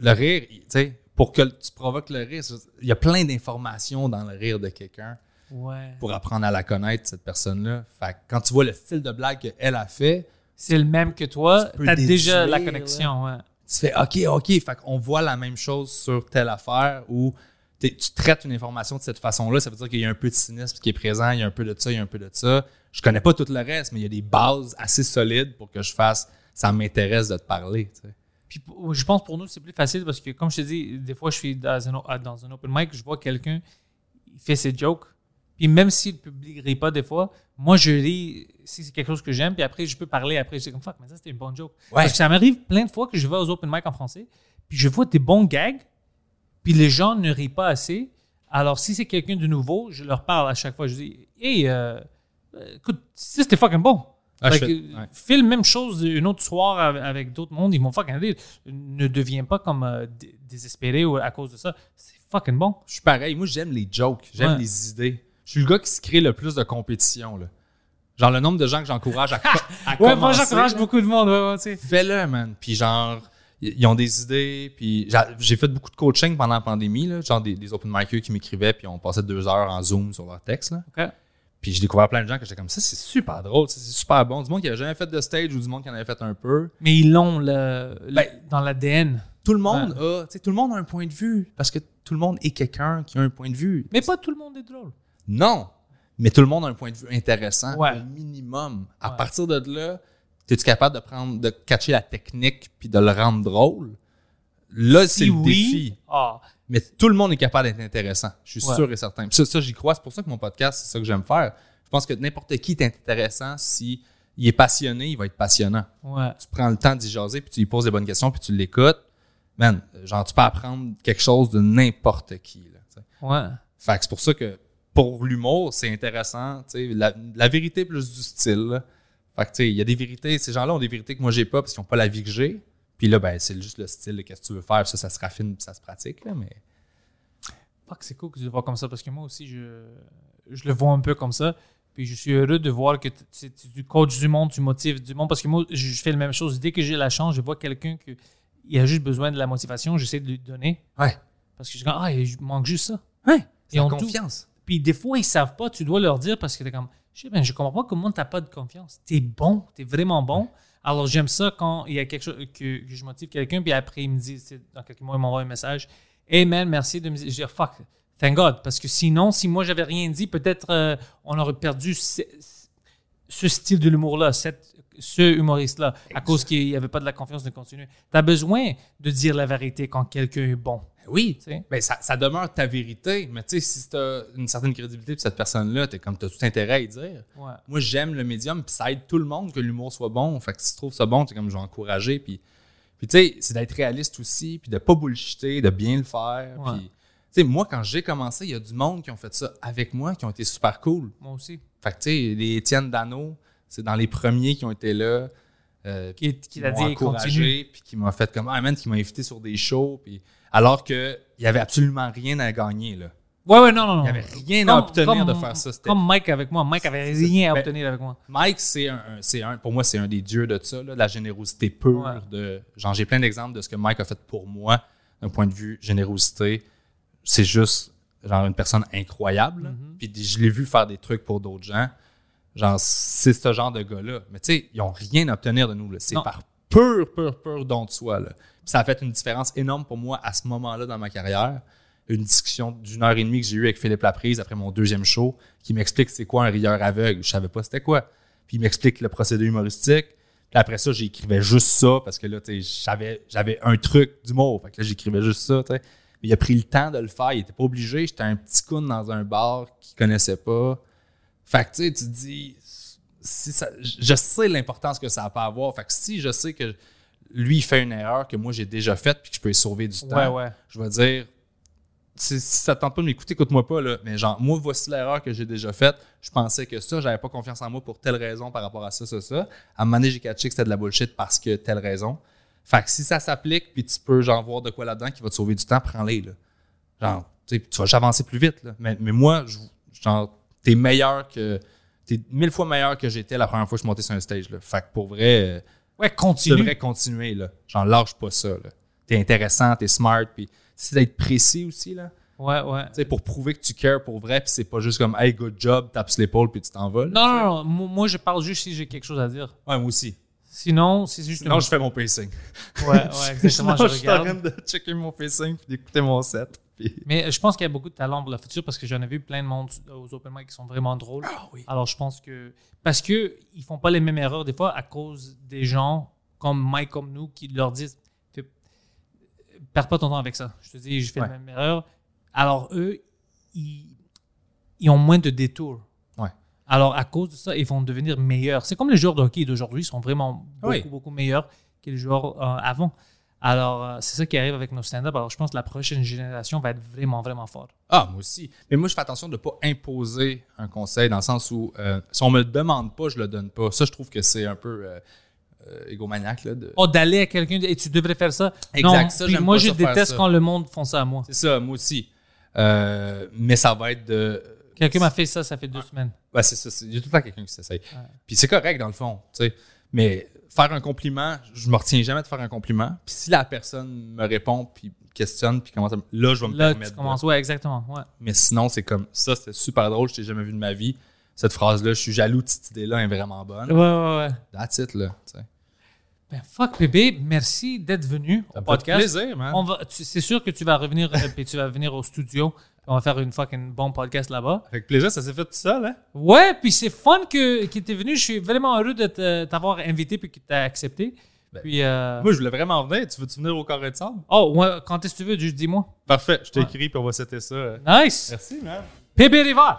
Le rire, tu sais, pour que tu provoques le rire, il y a plein d'informations dans le rire de quelqu'un Ouais. pour apprendre à la connaître, cette personne-là. Fait que quand tu vois le style de blague qu'elle a fait, C'est le même que toi. Tu as déjà la connexion. Ouais. tu fais OK, OK. Fait qu'on voit la même chose sur telle affaire t'es- tu traites une information de cette façon-là. Ça veut dire qu'il y a un peu de cynisme qui est présent, il y a un peu de ça, il y a un peu de ça. Je connais pas tout le reste, mais il y a des bases assez solides pour que je fasse ça m'intéresse de te parler. tu sais. Puis je pense pour nous, c'est plus facile parce que, comme je te dis, des fois, je suis dans un, dans un open mic, je vois quelqu'un, il fait ses jokes. Puis même si le public rit pas des fois, moi, je ris si c'est quelque chose que j'aime. Puis après, je peux parler. Après, je dis comme fuck, mais ça, c'était une bonne joke. Parce que ça m'arrive plein de fois que je vais aux open mic en français, puis je vois des bons gags, puis les gens ne rient pas assez. Alors, si c'est quelqu'un de nouveau, je leur parle à chaque fois. Je dis, hey, euh, euh, écoute, ça, c'était fucking bon. Ah, fais- ouais. La même chose une autre soir avec, avec d'autres mondes, ils vont fucking rire. Ne deviens pas comme euh, dé- désespéré à cause de ça. C'est fucking bon. Je suis pareil. Moi, j'aime les jokes, j'aime Ouais. les idées. Je suis le gars qui se crée le plus de compétition. Là. Genre, le nombre de gens que j'encourage à, à Ouais, moi commencer, j'encourage beaucoup de monde. Ouais, fais-le, man. Puis genre, ils ont des idées. Puis j'a- j'ai fait beaucoup de coaching pendant la pandémie, là, genre des, des open micers qui m'écrivaient, puis on passait deux heures en Zoom sur leur texte. Là. Puis j'ai découvert plein de gens que j'étais comme ça, c'est super drôle, c'est super bon. Du monde qui avait jamais fait de stage ou du monde qui en avait fait un peu. Mais ils l'ont le, le- Ben, dans l'ADN. Tout le monde a, tout le monde a un point de vue parce que tout le monde est quelqu'un qui a un point de vue. Mais pas tout le monde est drôle. Non, mais tout le monde a un point de vue intéressant, Ouais. au minimum. À Ouais. partir de là, es-tu capable de prendre, de catcher la technique puis de le rendre drôle? Là, c'est le défi. ah, Mais tout le monde est capable d'être intéressant. Je suis Ouais. sûr et certain. Puis ça, ça, j'y crois. C'est pour ça que mon podcast, c'est ça que j'aime faire. Je pense que n'importe qui est intéressant si il est passionné, il va être passionnant. ouais. Tu prends le temps d'y jaser, puis tu lui poses des bonnes questions, puis tu l'écoutes. Man, genre, tu peux apprendre quelque chose de n'importe qui. Là. Ouais. Fait que c'est pour ça que pour l'humour, c'est intéressant. La, la vérité plus du style. là. Fait que tu sais, il y a des vérités, ces gens-là ont des vérités que moi j'ai pas parce qu'ils n'ont pas la vie que j'ai. Puis là, ben, c'est juste le style de qu'est-ce que tu veux faire. Ça, ça se raffine ça se pratique. Là, mais... Fuck, c'est cool que tu le vois comme ça parce que moi aussi, je, je le vois un peu comme ça. Puis je suis heureux de voir que tu- tu tu coaches du monde, tu motives du monde parce que moi, je fais la même chose. Dès que j'ai la chance, je vois quelqu'un qui a juste besoin de la motivation, j'essaie de lui donner Ouais. parce que je dis, ah, il manque juste ça. Ouais. Ils ont confiance. Puis des fois, ils savent pas, tu dois leur dire parce que t'es comme, je sais ben, je comprends pas comment t'as pas de confiance. T'es bon, t'es vraiment bon. Alors j'aime ça quand il y a quelque chose que, je motive quelqu'un, puis après il me dit, dans quelques mois, il m'envoie un message. Hey man, merci de me dire. Je dis, fuck, thank God. Parce que sinon, si moi j'avais rien dit, peut-être euh, on aurait perdu ce, ce style de l'humour-là, cette- ce humoriste-là, à cause qu'il n'y avait pas de la confiance de continuer. Tu as besoin de dire la vérité quand quelqu'un est bon. Oui. tu sais? Ben, ça, ça demeure ta vérité. Mais tu sais, si tu as une certaine crédibilité de cette personne-là, tu comme t'as tout intérêt à y dire. Ouais. Moi, j'aime le médium, puis ça aide tout le monde que l'humour soit bon. Fait que si tu trouves ça bon, tu comme je vais encourager. Puis, puis tu sais, c'est d'être réaliste aussi, puis de pas bullshiter, de bien le faire. Ouais. Puis, tu sais, moi, quand j'ai commencé, il y a du monde qui ont fait ça avec moi, qui ont été super cool. Moi aussi. Fait que tu sais, les Étienne Dano, c'est dans les premiers qui ont été là. euh, Qui, qui dit, encouragé, puis qui m'a fait comme, ah man, qui m'a invité sur des shows, puis alors qu'il n'y avait absolument rien à gagner, là. Ouais, ouais, non, non, non. Il n'y avait rien à obtenir de faire ça. C'était- Comme Mike avec moi. Mike avait rien à Ben, obtenir avec moi. Mike, c'est un, un- c'est un, pour moi, c'est un des dieux de ça, là, de la générosité pure. Ouais. De, genre, j'ai plein d'exemples de ce que Mike a fait pour moi, d'un point de vue générosité. C'est juste, genre, une personne incroyable. Mm-hmm. Puis je l'ai vu faire des trucs pour d'autres gens. Genre, c'est ce genre de gars-là. Mais tu sais, ils n'ont rien à obtenir de nous. C'est par pur, pur, pur don de soi. Là. Puis ça a fait une différence énorme pour moi à ce moment-là dans ma carrière. Une discussion d'une heure et demie que j'ai eue avec Philippe Laprise après mon deuxième show, qui m'explique c'est quoi un rieur aveugle. Je savais pas c'était quoi. Puis il m'explique le procédé humoristique. Puis après ça, j'écrivais juste ça parce que là, tu sais, j'avais, j'avais un truc d'humour. Fait que là, j'écrivais juste ça. Mais il a pris le temps de le faire. Il était pas obligé. J'étais un petit coon dans un bar qu'il connaissait pas. Fait que tu sais, tu te dis, si ça- je sais l'importance que ça peut avoir. Fait que si je sais que lui, il fait une erreur que moi, j'ai déjà faite puis que je peux sauver du temps, Ouais, ouais. je vais dire, si, si ça te tente pas de m'écouter, écoute-moi pas, là. Mais genre, moi, voici l'erreur que j'ai déjà faite. Je pensais que ça, j'avais pas confiance en moi pour telle raison par rapport à ça, ça, ça. À un moment donné, j'ai catché que c'était de la bullshit parce que telle raison. Fait que si ça s'applique, puis tu peux, genre, voir de quoi là-dedans qui va te sauver du temps, prends-les, là. Genre, tu vas avancer plus vite, là. Mais, mais moi, je- genre, t'es meilleur que. T'es mille fois meilleur que j'étais la première fois que je monté sur un stage, là. Fait que pour vrai. euh, Ouais, tu continue. devrais continuer, là. Genre, lâche pas ça, là. T'es intéressant, t'es smart, puis c'est d'être précis aussi, là. Ouais, ouais. Tu sais, pour prouver que tu cares pour vrai, puis c'est pas juste comme, hey, good job, tape sur l'épaule, puis tu t'en vas. là. Non, non, non. Moi, je parle juste si j'ai quelque chose à dire. Ouais, moi aussi. Sinon, c'est juste. Sinon, je fais mon pacing. Ouais, ouais, exactement. Sinon, je suis en regarde. train de checker mon pacing, puis d'écouter mon set. Mais je pense qu'il y a beaucoup de talent pour le futur parce que j'en ai vu plein de monde aux open mic qui sont vraiment drôles. Ah oui. Alors je pense que parce que ils font pas les mêmes erreurs des fois à cause des gens comme Mike comme nous qui leur disent Fais- perds pas ton temps avec ça. Je te dis je fais Ouais. la même erreur. Alors eux ils, ils ont moins de détours. Ouais. Alors à cause de ça ils vont devenir meilleurs. C'est comme les joueurs de hockey d'aujourd'hui ils sont vraiment beaucoup Oui. beaucoup meilleurs que les joueurs euh, avant. Alors euh, c'est ça qui arrive avec nos stand-up. Alors je pense que la prochaine génération va être vraiment vraiment forte. Ah, moi aussi. Mais moi, je fais attention de ne pas imposer un conseil dans le sens où euh, si on me le demande pas, je le donne pas. Ça, je trouve que c'est un peu euh, euh, égomaniaque. Là, de... Oh, d'aller à quelqu'un et tu devrais faire ça? Exact, Non, ça, puis j'aime moi, pas je ça déteste ça. quand le monde font ça à moi. C'est ça, moi aussi. Mais ça va être de. Quelqu'un m'a fait ça, ça fait deux semaines. Ouais, c'est ça. Il y a tout le temps quelqu'un qui s'essaye. Puis c'est correct, dans le fond. tu sais. Mais faire un compliment, je me retiens jamais de faire un compliment. Puis si la personne me répond, puis questionne, puis commence à me- Là, je vais me Là, permettre. tu de- commences. Ouais, exactement. Ouais. Mais sinon, c'est comme ça, c'était super drôle, je t'ai jamais vu de ma vie. Cette phrase-là, je suis jaloux de cette idée-là, elle est vraiment bonne. Ouais, ouais, ouais. That's it, là. Ben, fuck, bébé, merci d'être venu au podcast. plaisir, man. On va, tu- c'est sûr que tu vas revenir euh, puis tu vas venir au studio. On va faire une fucking bon podcast là-bas. Avec plaisir, ça s'est fait tout seul, hein? Ouais, puis c'est fun que, que tu es venu. Je suis vraiment heureux de t'avoir invité puis que tu as accepté. Ben, puis, euh, Moi, je voulais vraiment venir. Tu veux-tu venir au carré de sable? oh, ouais, quand est-ce que tu veux, juste dis-moi. Parfait, je Ouais. t'écris puis on va setter ça. euh. Nice. Merci, man. Bébé Rivard.